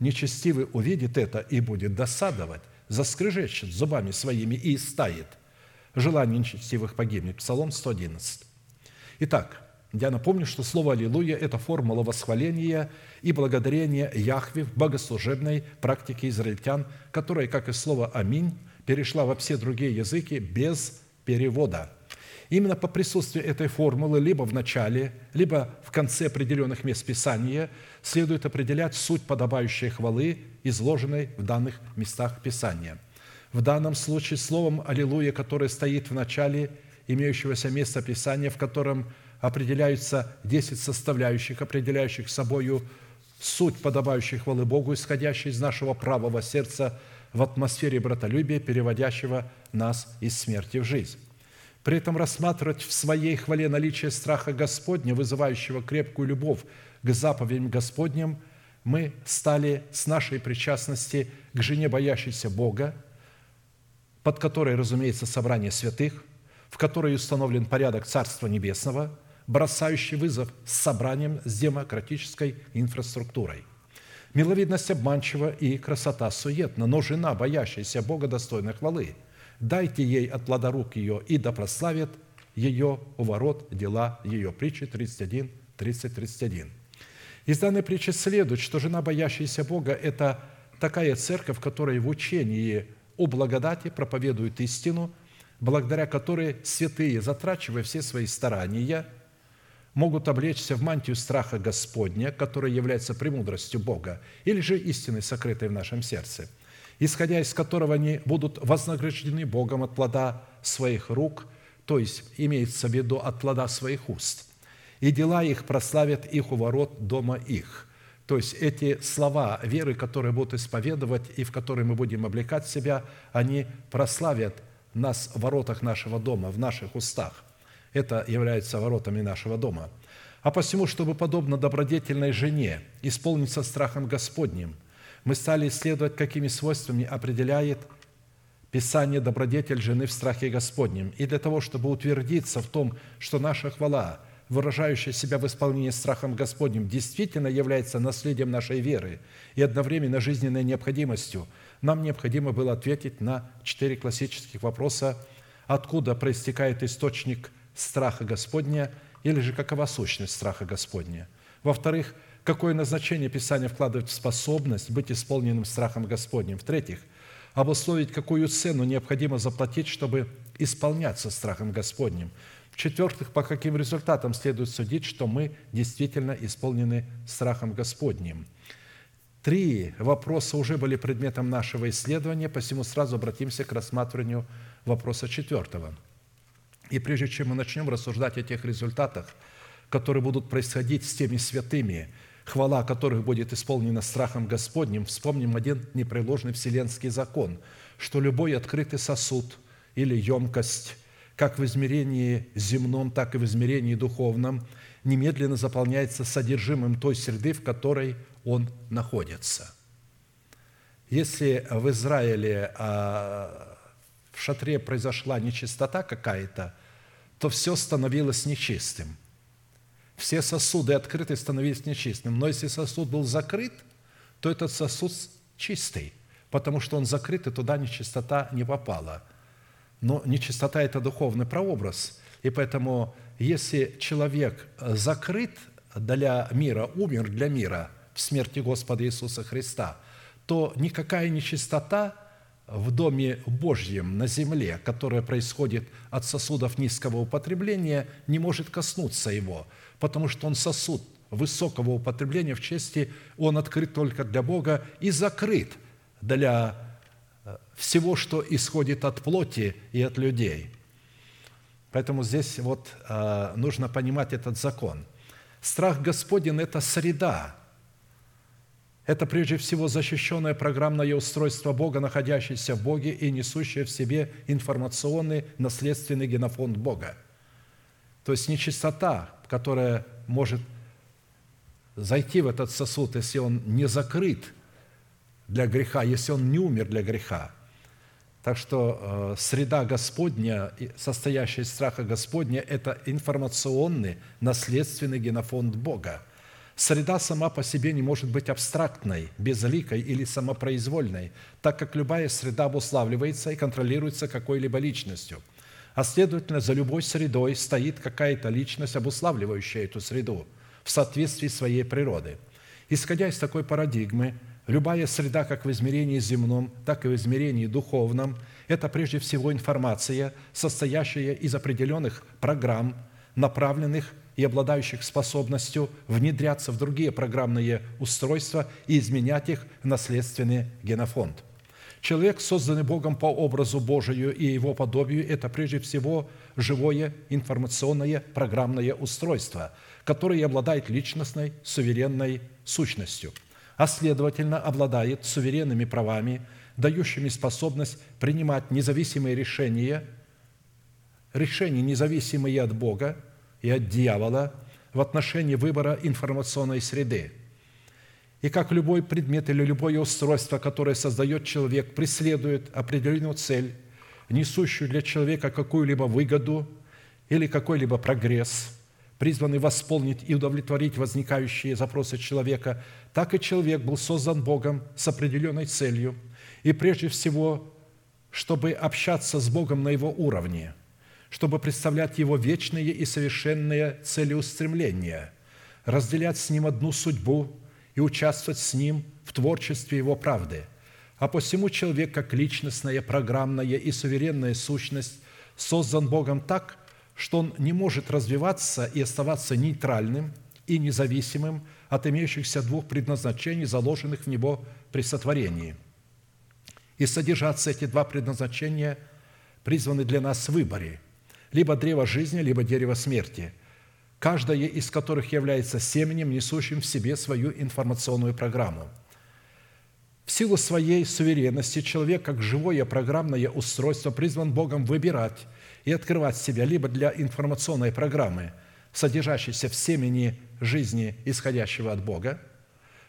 Нечестивый увидит это и будет досадовать, заскрежещет зубами своими и истает. Желание нечестивых погибнет. Псалом 111. Итак, я напомню, что слово «Аллилуйя» – это формула восхваления и благодарения Яхве в богослужебной практике израильтян, которая, как и слово «Аминь», перешла во все другие языки без перевода. Именно по присутствию этой формулы либо в начале, либо в конце определенных мест Писания следует определять суть подобающей хвалы, изложенной в данных местах Писания. В данном случае словом «Аллилуйя», которое стоит в начале имеющегося места Писания, в котором – определяются 10 составляющих, определяющих собою суть подобающей хвалы Богу, исходящей из нашего правого сердца в атмосфере братолюбия, переводящего нас из смерти в жизнь. При этом рассматривать в своей хвале наличие страха Господня, вызывающего крепкую любовь к заповедям Господним, мы стали с нашей причастности к жене, боящейся Бога, под которой, разумеется, собрание святых, в которой установлен порядок Царства Небесного – бросающий вызов собранием с демократической инфраструктурой. Миловидность обманчива и красота суетна, но жена, боящаяся Бога, достойна хвалы. Дайте ей от плода рук ее, и да прославит ее у ворот дела ее». Притчи 31, 30, 31. Из данной притчи следует, что жена, боящаяся Бога, – это такая церковь, в которой в учении о благодати проповедует истину, благодаря которой святые, затрачивая все свои старания – могут облечься в мантию страха Господня, которая является премудростью Бога, или же истиной, сокрытой в нашем сердце, исходя из которого они будут вознаграждены Богом от плода своих рук, то есть имеется в виду от плода своих уст, и дела их прославят их у ворот дома их». То есть эти слова веры, которые будут исповедовать и в которые мы будем облекать себя, они прославят нас в воротах нашего дома, в наших устах. Это является воротами нашего дома. А посему, чтобы, подобно добродетельной жене, исполниться страхом Господним, мы стали исследовать, какими свойствами определяет Писание добродетель жены в страхе Господнем. И для того, чтобы утвердиться в том, что наша хвала, выражающая себя в исполнении страхом Господним, действительно является наследием нашей веры и одновременно жизненной необходимостью, нам необходимо было ответить на четыре классических вопроса, откуда проистекает источник страха Господня или же какова сущность страха Господня. Во-вторых, какое назначение Писание вкладывает в способность быть исполненным страхом Господним. В-третьих, обусловить, какую цену необходимо заплатить, чтобы исполняться страхом Господним. В-четвертых, по каким результатам следует судить, что мы действительно исполнены страхом Господним. Три вопроса уже были предметом нашего исследования, посему сразу обратимся к рассматриванию вопроса четвертого – и прежде чем мы начнем рассуждать о тех результатах, которые будут происходить с теми святыми, хвала которых будет исполнена страхом Господним, вспомним один непреложный вселенский закон, что любой открытый сосуд или емкость, как в измерении земном, так и в измерении духовном, немедленно заполняется содержимым той среды, в которой он находится. Если в Израиле а, в шатре произошла нечистота какая-то, то все становилось нечистым. Все сосуды открыты становились нечистым. Но если сосуд был закрыт, то этот сосуд чистый, потому что он закрыт, и туда нечистота не попала. Но нечистота – это духовный прообраз. И поэтому, если человек закрыт для мира, умер для мира в смерти Господа Иисуса Христа, то никакая нечистота – в Доме Божьем на земле, которое происходит от сосудов низкого употребления, не может коснуться его, потому что он сосуд высокого употребления в чести, он открыт только для Бога и закрыт для э, всего, что исходит от плоти и от людей. Поэтому здесь вот э, нужно понимать этот закон. Страх Господень – это среда, это прежде всего защищенное программное устройство Бога, находящееся в Боге и несущее в себе информационный наследственный генофонд Бога. То есть нечистота, которая может зайти в этот сосуд, если он не закрыт для греха, если он не умер для греха. Так что э, среда Господня, состоящая из страха Господня, это информационный, наследственный генофонд Бога. Среда сама по себе не может быть абстрактной, безликой или самопроизвольной, так как любая среда обуславливается и контролируется какой-либо личностью. А следовательно, за любой средой стоит какая-то личность, обуславливающая эту среду в соответствии своей природы. Исходя из такой парадигмы, любая среда как в измерении земном, так и в измерении духовном – это прежде всего информация, состоящая из определенных программ, направленных и обладающих способностью внедряться в другие программные устройства и изменять их наследственный генофонд. Человек, созданный Богом по образу Божию и его подобию, это прежде всего живое информационное программное устройство, которое обладает личностной суверенной сущностью, а следовательно обладает суверенными правами, дающими способность принимать независимые решения, решения, независимые от Бога, и от дьявола в отношении выбора информационной среды. И как любой предмет или любое устройство, которое создает человек, преследует определенную цель, несущую для человека какую-либо выгоду или какой-либо прогресс, призванный восполнить и удовлетворить возникающие запросы человека, так и человек был создан Богом с определенной целью, и прежде всего, чтобы общаться с Богом на его уровне – чтобы представлять Его вечные и совершенные целеустремления, разделять с Ним одну судьбу и участвовать с Ним в творчестве Его правды. А посему человек, как личностная, программная и суверенная сущность, создан Богом так, что он не может развиваться и оставаться нейтральным и независимым от имеющихся двух предназначений, заложенных в него при сотворении. И содержаться эти два предназначения призваны для нас в выборе – либо древо жизни, либо дерево смерти, каждое из которых является семенем, несущим в себе свою информационную программу. В силу своей суверенности человек, как живое программное устройство, призван Богом выбирать и открывать себя либо для информационной программы, содержащейся в семени жизни, исходящего от Бога,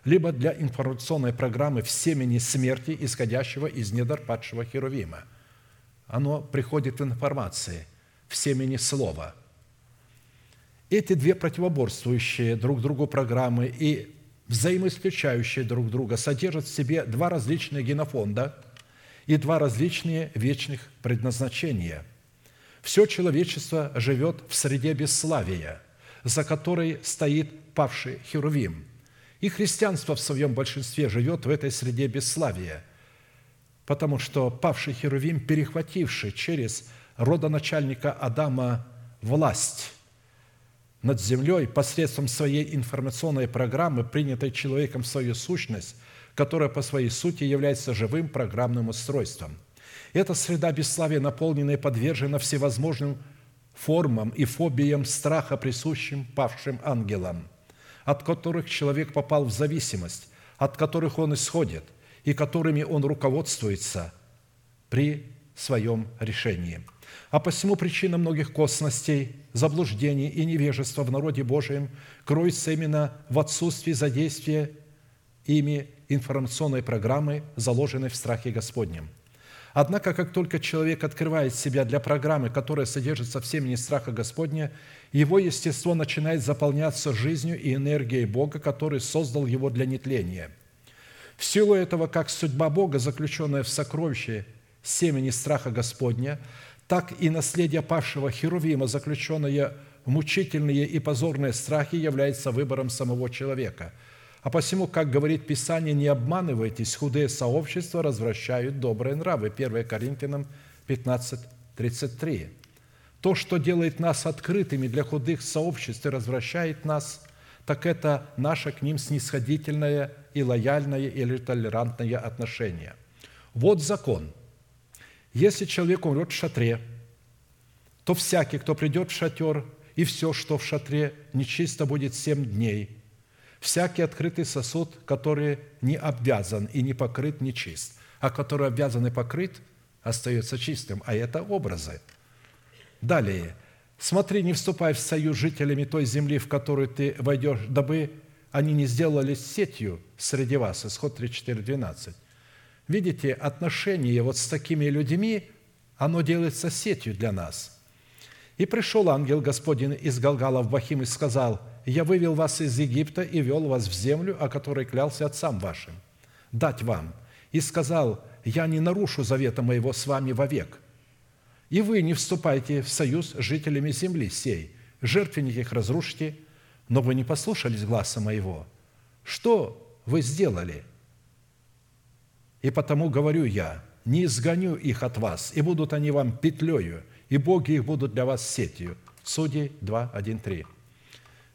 либо для информационной программы в семени смерти, исходящего из недр падшего Херувима. Оно приходит в информации – в семени слова. Эти две противоборствующие друг другу программы и взаимоисключающие друг друга содержат в себе два различных генофонда и два различные вечных предназначения. Все человечество живет в среде бесславия, за которой стоит павший Херувим. И христианство в своем большинстве живет в этой среде бесславия, потому что павший Херувим, перехвативший через родоначальника Адама власть над землей посредством своей информационной программы, принятой человеком в свою сущность, которая по своей сути является живым программным устройством. Эта среда бесславия наполнена и подвержена всевозможным формам и фобиям страха, присущим павшим ангелам, от которых человек попал в зависимость, от которых он исходит и которыми он руководствуется при своем решении – а посему причина многих косностей, заблуждений и невежества в народе Божьем кроется именно в отсутствии задействия ими информационной программы, заложенной в страхе Господнем. Однако, как только человек открывает себя для программы, которая содержится в семени страха Господня, его естество начинает заполняться жизнью и энергией Бога, который создал его для нетления. В силу этого, как судьба Бога, заключенная в сокровище семени страха Господня – так и наследие павшего Херувима, заключенное в мучительные и позорные страхи, является выбором самого человека. А посему, как говорит Писание, не обманывайтесь, худые сообщества развращают добрые нравы. 1 Коринфянам 15, 33. То, что делает нас открытыми для худых сообществ и развращает нас, так это наше к ним снисходительное и лояльное или толерантное отношение. Вот закон – если человек умрет в шатре, то всякий, кто придет в шатер, и все, что в шатре, нечисто будет семь дней. Всякий открытый сосуд, который не обвязан и не покрыт, нечист, а который обвязан и покрыт, остается чистым. А это образы. Далее. Смотри, не вступай в союз с жителями той земли, в которую ты войдешь, дабы они не сделались сетью среди вас». Исход 34, 12. Видите, отношение вот с такими людьми, оно делается сетью для нас. «И пришел ангел Господень из Галгала в Бахим и сказал, «Я вывел вас из Египта и вел вас в землю, о которой клялся отцам вашим, дать вам. И сказал, я не нарушу завета моего с вами вовек. И вы не вступайте в союз с жителями земли сей, жертвенник их разрушите, но вы не послушались гласа моего. Что вы сделали? И потому говорю я, не изгоню их от вас, и будут они вам петлею, и боги их будут для вас сетью». Судей 2, 1, 3.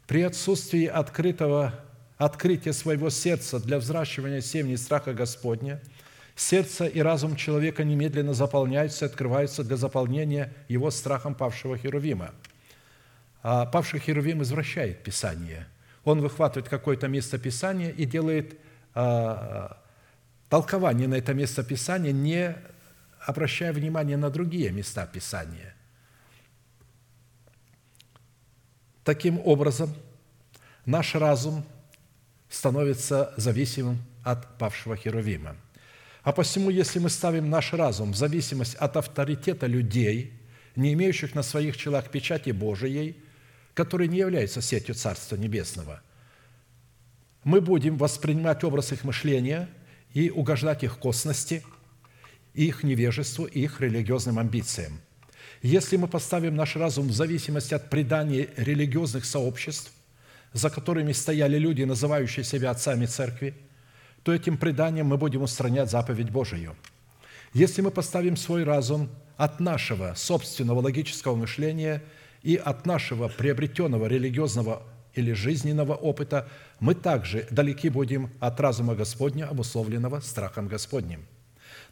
При отсутствии открытого, открытия своего сердца для взращивания семени страха Господня – Сердце и разум человека немедленно заполняются и открываются для заполнения его страхом павшего Херувима. А павший Херувим извращает Писание. Он выхватывает какое-то место Писания и делает а, толкование на это место Писания, не обращая внимания на другие места Писания. Таким образом, наш разум становится зависимым от павшего Херувима – а посему, если мы ставим наш разум в зависимость от авторитета людей, не имеющих на своих челах печати Божией, которые не являются сетью Царства Небесного, мы будем воспринимать образ их мышления и угождать их косности, их невежеству и их религиозным амбициям. Если мы поставим наш разум в зависимости от преданий религиозных сообществ, за которыми стояли люди, называющие себя отцами церкви – то этим преданием мы будем устранять заповедь Божию. Если мы поставим свой разум от нашего собственного логического мышления и от нашего приобретенного религиозного или жизненного опыта, мы также далеки будем от разума Господня, обусловленного страхом Господним.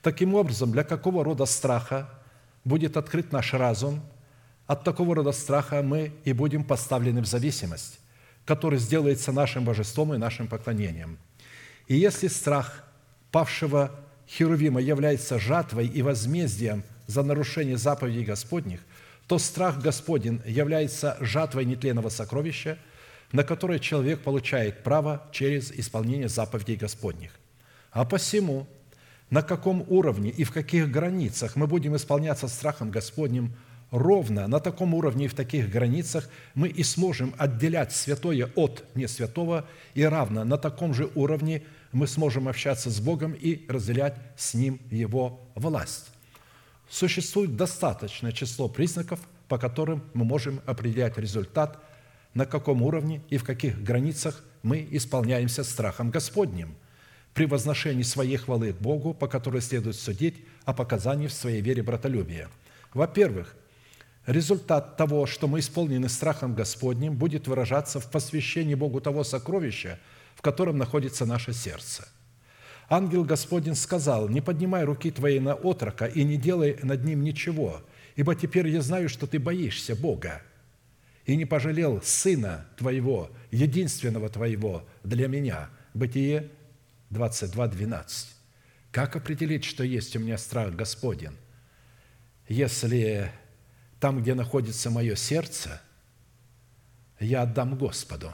Таким образом, для какого рода страха будет открыт наш разум, от такого рода страха мы и будем поставлены в зависимость, который сделается нашим божеством и нашим поклонением – и если страх павшего Херувима является жатвой и возмездием за нарушение заповедей Господних, то страх Господень является жатвой нетленного сокровища, на которое человек получает право через исполнение заповедей Господних. А посему, на каком уровне и в каких границах мы будем исполняться страхом Господним – ровно на таком уровне и в таких границах мы и сможем отделять святое от несвятого, и равно на таком же уровне мы сможем общаться с Богом и разделять с Ним Его власть. Существует достаточное число признаков, по которым мы можем определять результат, на каком уровне и в каких границах мы исполняемся страхом Господним при возношении своей хвалы к Богу, по которой следует судить о показании в своей вере братолюбия. Во-первых, Результат того, что мы исполнены страхом Господним, будет выражаться в посвящении Богу того сокровища, в котором находится наше сердце. Ангел Господень сказал, «Не поднимай руки твоей на отрока и не делай над ним ничего, ибо теперь я знаю, что ты боишься Бога, и не пожалел сына твоего, единственного твоего для меня». Бытие 22, 12. Как определить, что есть у меня страх Господень? Если там, где находится мое сердце, я отдам Господу.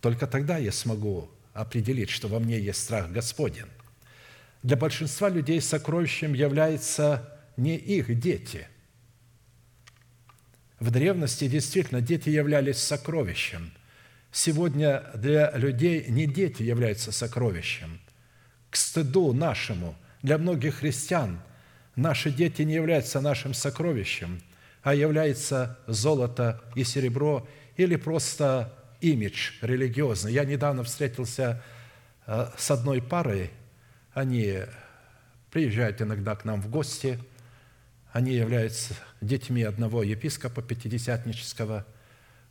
Только тогда я смогу определить, что во мне есть страх Господен. Для большинства людей сокровищем являются не их дети. В древности действительно дети являлись сокровищем. Сегодня для людей не дети являются сокровищем. К стыду нашему, для многих христиан – Наши дети не являются нашим сокровищем, а является золото и серебро или просто имидж религиозный. Я недавно встретился э, с одной парой, они приезжают иногда к нам в гости, они являются детьми одного епископа пятидесятнического.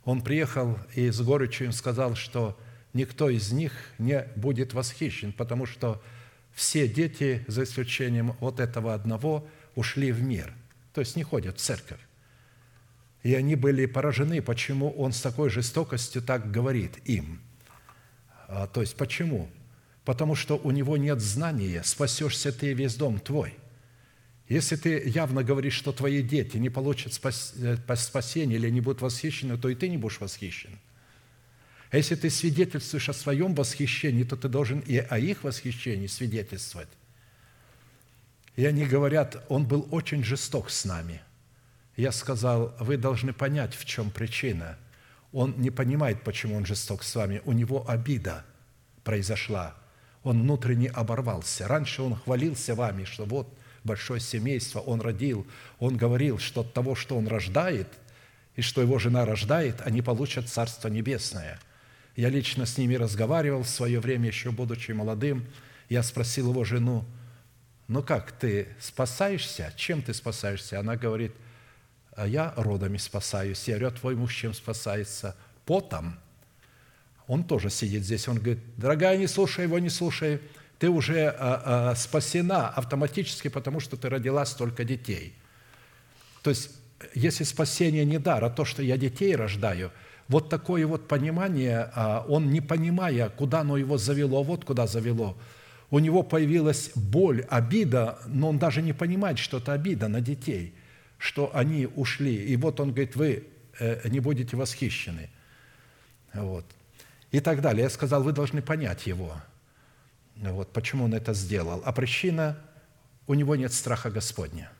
Он приехал и с горечью им сказал, что никто из них не будет восхищен, потому что все дети, за исключением вот этого одного, ушли в мир, то есть не ходят в церковь. И они были поражены, почему он с такой жестокостью так говорит им. А, то есть почему? Потому что у него нет знания, спасешься ты весь дом твой. Если ты явно говоришь, что твои дети не получат э, спасения или не будут восхищены, то и ты не будешь восхищен. А если ты свидетельствуешь о своем восхищении, то ты должен и о их восхищении свидетельствовать. И они говорят, он был очень жесток с нами. Я сказал, вы должны понять, в чем причина. Он не понимает, почему он жесток с вами. У него обида произошла. Он внутренне оборвался. Раньше он хвалился вами, что вот большое семейство он родил. Он говорил, что от того, что он рождает, и что его жена рождает, они получат Царство Небесное. Я лично с ними разговаривал в свое время, еще будучи молодым. Я спросил его жену, ну как, ты спасаешься? Чем ты спасаешься? Она говорит, а я родами спасаюсь. Я говорю, а твой муж чем спасается? Потом. Он тоже сидит здесь. Он говорит, дорогая, не слушай его, не слушай ты уже а, а, спасена автоматически, потому что ты родила столько детей. То есть, если спасение не дар, а то, что я детей рождаю, вот такое вот понимание, а, он не понимая, куда оно его завело, вот куда завело, у него появилась боль, обида, но он даже не понимает, что это обида на детей, что они ушли. И вот он говорит, вы э, не будете восхищены. Вот. И так далее. Я сказал, вы должны понять его – вот, почему он это сделал. А причина – у него нет страха Господня.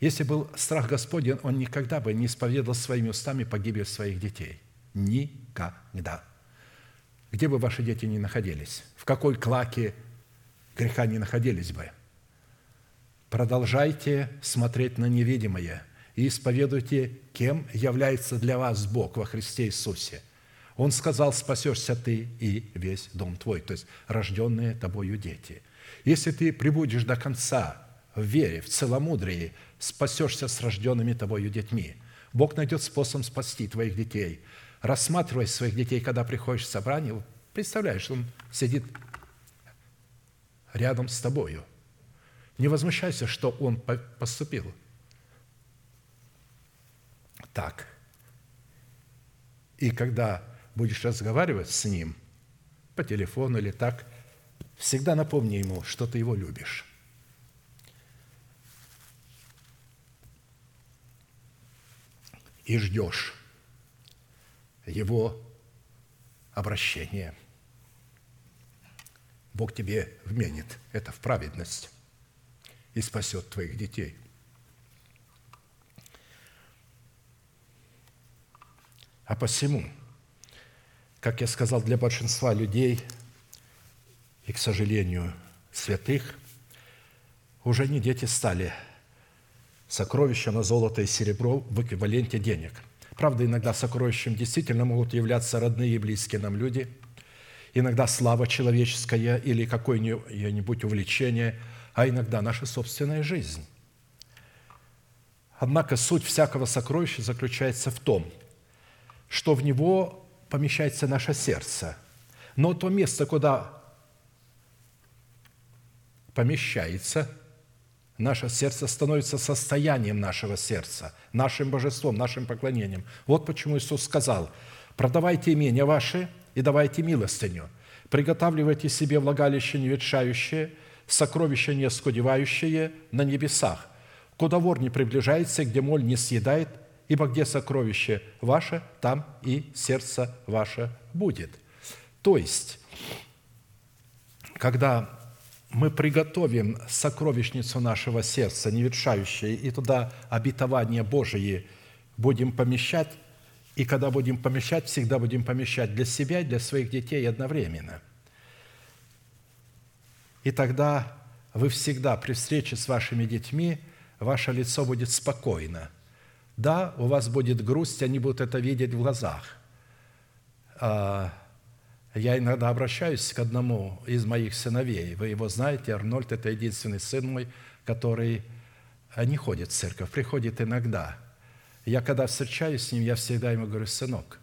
Если был страх Господень, он никогда бы не исповедовал своими устами погибель своих детей. Никогда. Где бы ваши дети ни находились, в какой клаке греха не находились бы, продолжайте смотреть на невидимое и исповедуйте, кем является для вас Бог во Христе Иисусе – он сказал, спасешься ты и весь дом твой, то есть рожденные тобою дети. Если ты прибудешь до конца в вере, в целомудрии, спасешься с рожденными тобою детьми. Бог найдет способ спасти твоих детей. Рассматривай своих детей, когда приходишь в собрание, представляешь, он сидит рядом с тобою. Не возмущайся, что он поступил. Так. И когда будешь разговаривать с ним по телефону или так, всегда напомни ему, что ты его любишь. И ждешь его обращения. Бог тебе вменит это в праведность и спасет твоих детей. А посему – как я сказал, для большинства людей и, к сожалению, святых, уже не дети стали сокровища на золото и серебро в эквиваленте денег. Правда, иногда сокровищем действительно могут являться родные и близкие нам люди, иногда слава человеческая или какое-нибудь увлечение, а иногда наша собственная жизнь. Однако суть всякого сокровища заключается в том, что в него помещается наше сердце. Но то место, куда помещается наше сердце, становится состоянием нашего сердца, нашим божеством, нашим поклонением. Вот почему Иисус сказал, продавайте имения ваши и давайте милостыню, приготавливайте себе влагалище неветшающее, сокровища не скудевающее на небесах, куда вор не приближается, где моль не съедает – ибо где сокровище ваше, там и сердце ваше будет». То есть, когда мы приготовим сокровищницу нашего сердца, невершающее, и туда обетование Божие будем помещать, и когда будем помещать, всегда будем помещать для себя и для своих детей одновременно. И тогда вы всегда при встрече с вашими детьми, ваше лицо будет спокойно – да, у вас будет грусть, они будут это видеть в глазах. А, я иногда обращаюсь к одному из моих сыновей. Вы его знаете, Арнольд – это единственный сын мой, который не ходит в церковь, приходит иногда. Я когда встречаюсь с ним, я всегда ему говорю, сынок,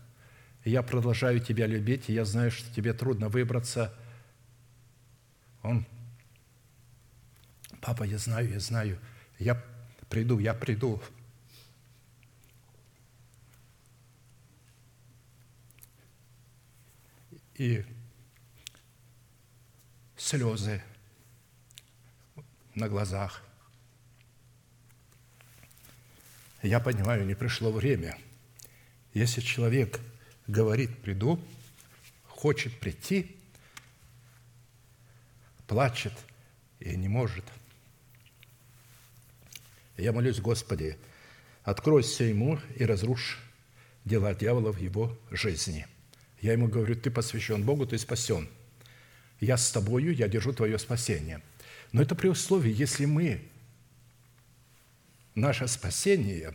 я продолжаю тебя любить, и я знаю, что тебе трудно выбраться. Он, папа, я знаю, я знаю, я приду, я приду. И слезы на глазах. Я понимаю, не пришло время. Если человек говорит «приду», хочет прийти, плачет и не может. Я молюсь, Господи, откройся ему и разрушь дела дьявола в его жизни. Я ему говорю, ты посвящен Богу, ты спасен. Я с тобою, я держу твое спасение. Но это при условии, если мы наше спасение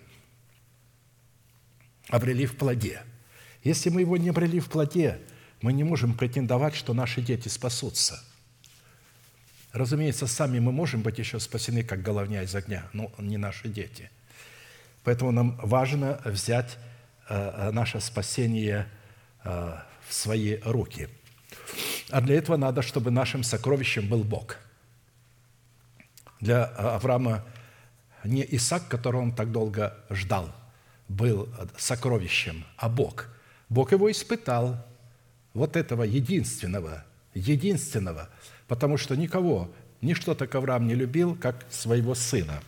обрели в плоде. Если мы его не обрели в плоде, мы не можем претендовать, что наши дети спасутся. Разумеется, сами мы можем быть еще спасены, как головня из огня, но не наши дети. Поэтому нам важно взять э, э, наше спасение в свои руки. А для этого надо, чтобы нашим сокровищем был Бог. Для Авраама не Исаак, которого он так долго ждал, был сокровищем, а Бог. Бог его испытал, вот этого единственного, единственного, потому что никого, ничто так Авраам не любил, как своего сына.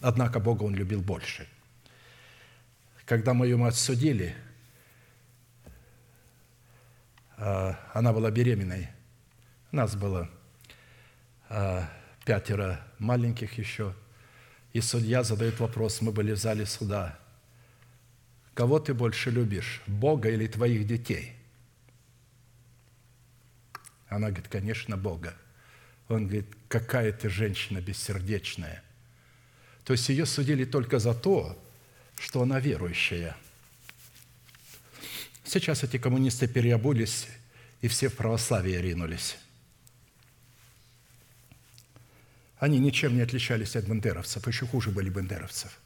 Однако Бога он любил больше. Когда мою мать судили, она была беременной, нас было а, пятеро маленьких еще. И судья задает вопрос, мы были в зале суда. Кого ты больше любишь, Бога или твоих детей? Она говорит, конечно, Бога. Он говорит, какая ты женщина бессердечная. То есть ее судили только за то, что она верующая. Сейчас эти коммунисты переобулись и все в православие ринулись. Они ничем не отличались от бандеровцев, еще хуже были бандеровцев.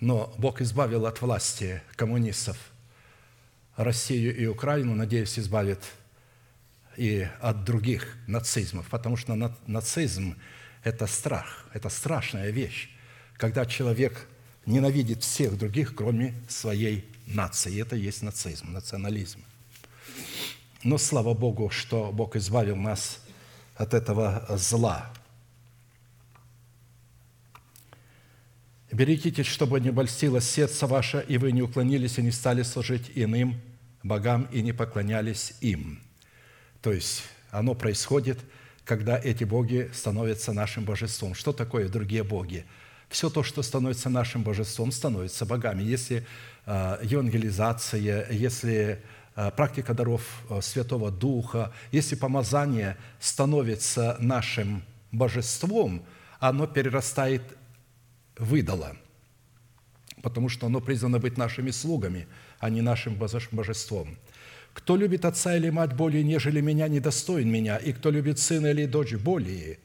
Но Бог избавил от власти коммунистов Россию и Украину, надеюсь, избавит и от других нацизмов, потому что нацизм – это страх, это страшная вещь, когда человек ненавидит всех других, кроме своей нации. Это есть нацизм, национализм. Но слава Богу, что Бог избавил нас от этого зла. Берегитесь, чтобы не больстилось сердце ваше, и вы не уклонились и не стали служить иным богам и не поклонялись им. То есть оно происходит, когда эти боги становятся нашим божеством. Что такое другие боги? Все то, что становится нашим божеством, становится богами. Если э, евангелизация, если Э, практика даров э, Святого Духа, если помазание становится нашим божеством, оно перерастает в идола, потому что оно призвано быть нашими слугами, а не нашим божеством. Кто любит отца или мать более, нежели меня, недостоин меня, и кто любит сына или дочь более,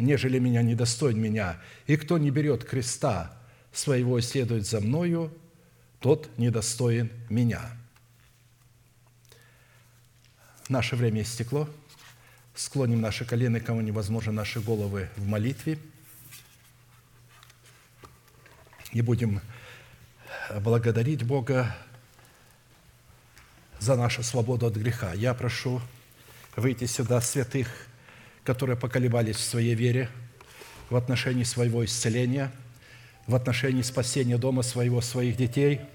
нежели меня, недостоин меня, и кто не берет креста своего и следует за мною, тот недостоин меня». Наше время истекло. Склоним наши колени, кому невозможно, наши головы в молитве. И будем благодарить Бога за нашу свободу от греха. Я прошу выйти сюда святых, которые поколебались в своей вере в отношении своего исцеления, в отношении спасения дома своего, своих детей –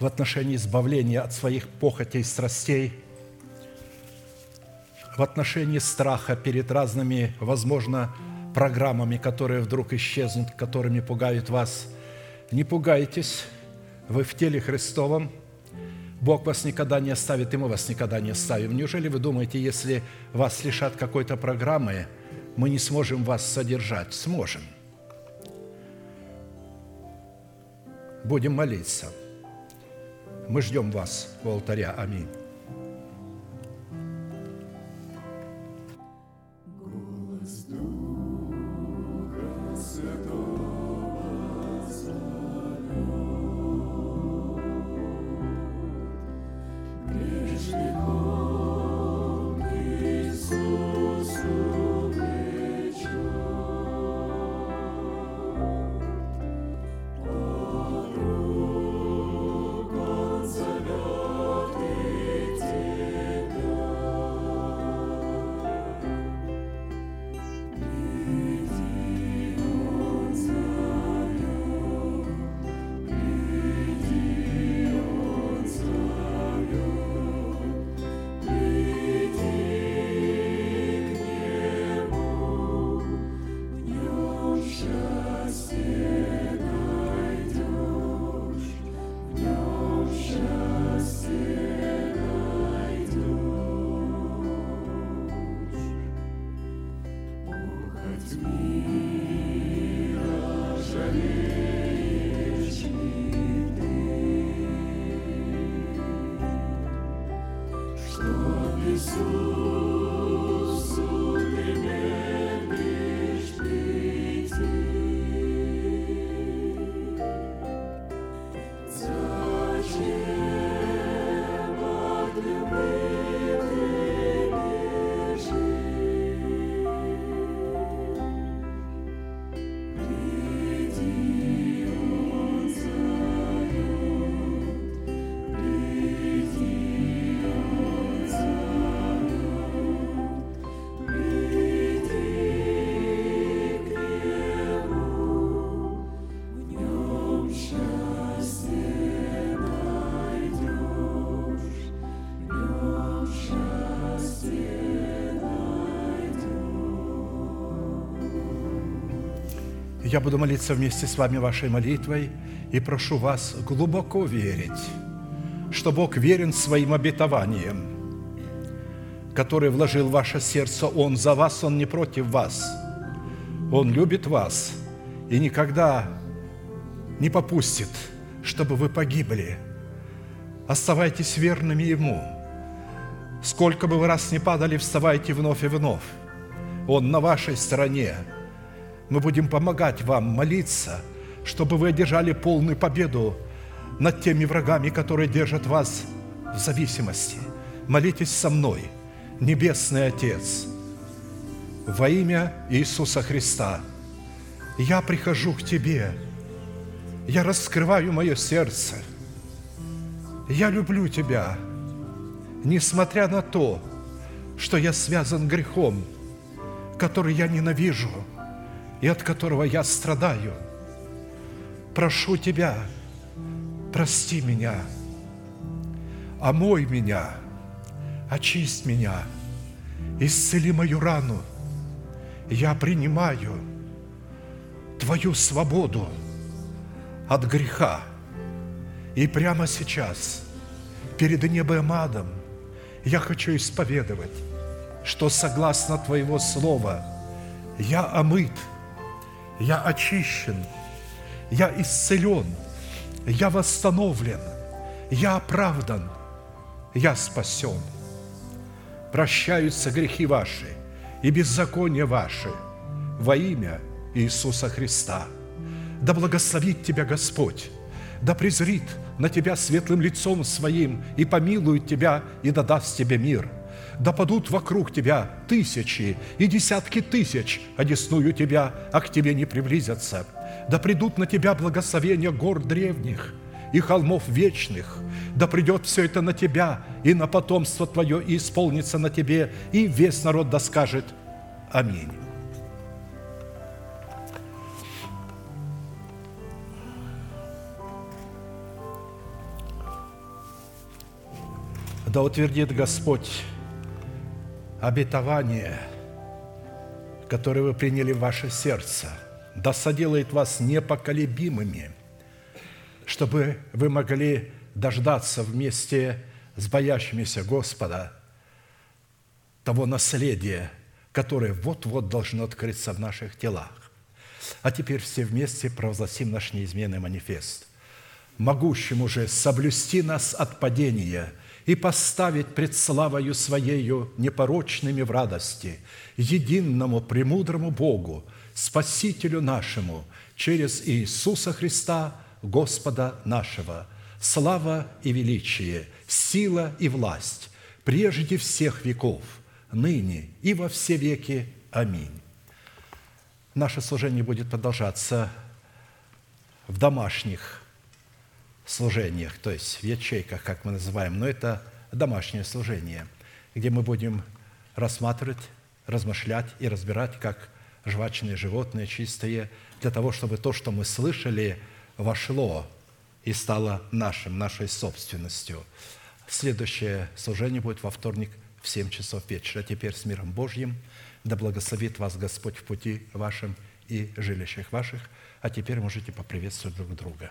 в отношении избавления от своих похотей страстей, в отношении страха перед разными, возможно, программами, которые вдруг исчезнут, которыми пугают вас. Не пугайтесь, вы в теле Христовом, Бог вас никогда не оставит, и мы вас никогда не оставим. Неужели вы думаете, если вас лишат какой-то программы, мы не сможем вас содержать? Сможем. Будем молиться – мы ждем вас у алтаря. Аминь. Я буду молиться вместе с вами вашей молитвой и прошу вас глубоко верить, что Бог верен своим обетованиям, которые вложил в ваше сердце Он за вас, Он не против вас. Он любит вас и никогда не попустит, чтобы вы погибли. Оставайтесь верными Ему. Сколько бы вы раз не падали, вставайте вновь и вновь. Он на вашей стороне – мы будем помогать вам молиться, чтобы вы одержали полную победу над теми врагами, которые держат вас в зависимости. Молитесь со мной, Небесный Отец, во имя Иисуса Христа. Я прихожу к Тебе, я раскрываю мое сердце. Я люблю Тебя, несмотря на то, что я связан грехом, который я ненавижу – и от которого я страдаю. Прошу Тебя, прости меня, омой меня, очисть меня, исцели мою рану. Я принимаю Твою свободу от греха. И прямо сейчас, перед небом адом, я хочу исповедовать, что согласно Твоего Слова я омыт – я очищен, я исцелен, я восстановлен, я оправдан, я спасен. Прощаются грехи ваши и беззакония ваши во имя Иисуса Христа. Да благословит тебя Господь, да презрит на тебя светлым лицом своим и помилует тебя и да даст тебе мир – да падут вокруг тебя тысячи и десятки тысяч, одесную тебя, а к тебе не приблизятся. Да придут на тебя благословения гор древних и холмов вечных. Да придет все это на тебя и на потомство твое, и исполнится на тебе, и весь народ да скажет Аминь. Да утвердит Господь обетование, которое вы приняли в ваше сердце, да соделает вас непоколебимыми, чтобы вы могли дождаться вместе с боящимися Господа того наследия, которое вот-вот должно открыться в наших телах. А теперь все вместе провозгласим наш неизменный манифест. Могущему же соблюсти нас от падения – и поставить пред славою Своею непорочными в радости, единому премудрому Богу, Спасителю нашему, через Иисуса Христа, Господа нашего, слава и величие, сила и власть, прежде всех веков, ныне и во все веки. Аминь. Наше служение будет продолжаться в домашних служениях, то есть в ячейках, как мы называем, но это домашнее служение, где мы будем рассматривать, размышлять и разбирать, как жвачные животные, чистые, для того, чтобы то, что мы слышали, вошло и стало нашим, нашей собственностью. Следующее служение будет во вторник в 7 часов вечера. Теперь с миром Божьим. Да благословит вас Господь в пути вашем и жилищах ваших. А теперь можете поприветствовать друг друга.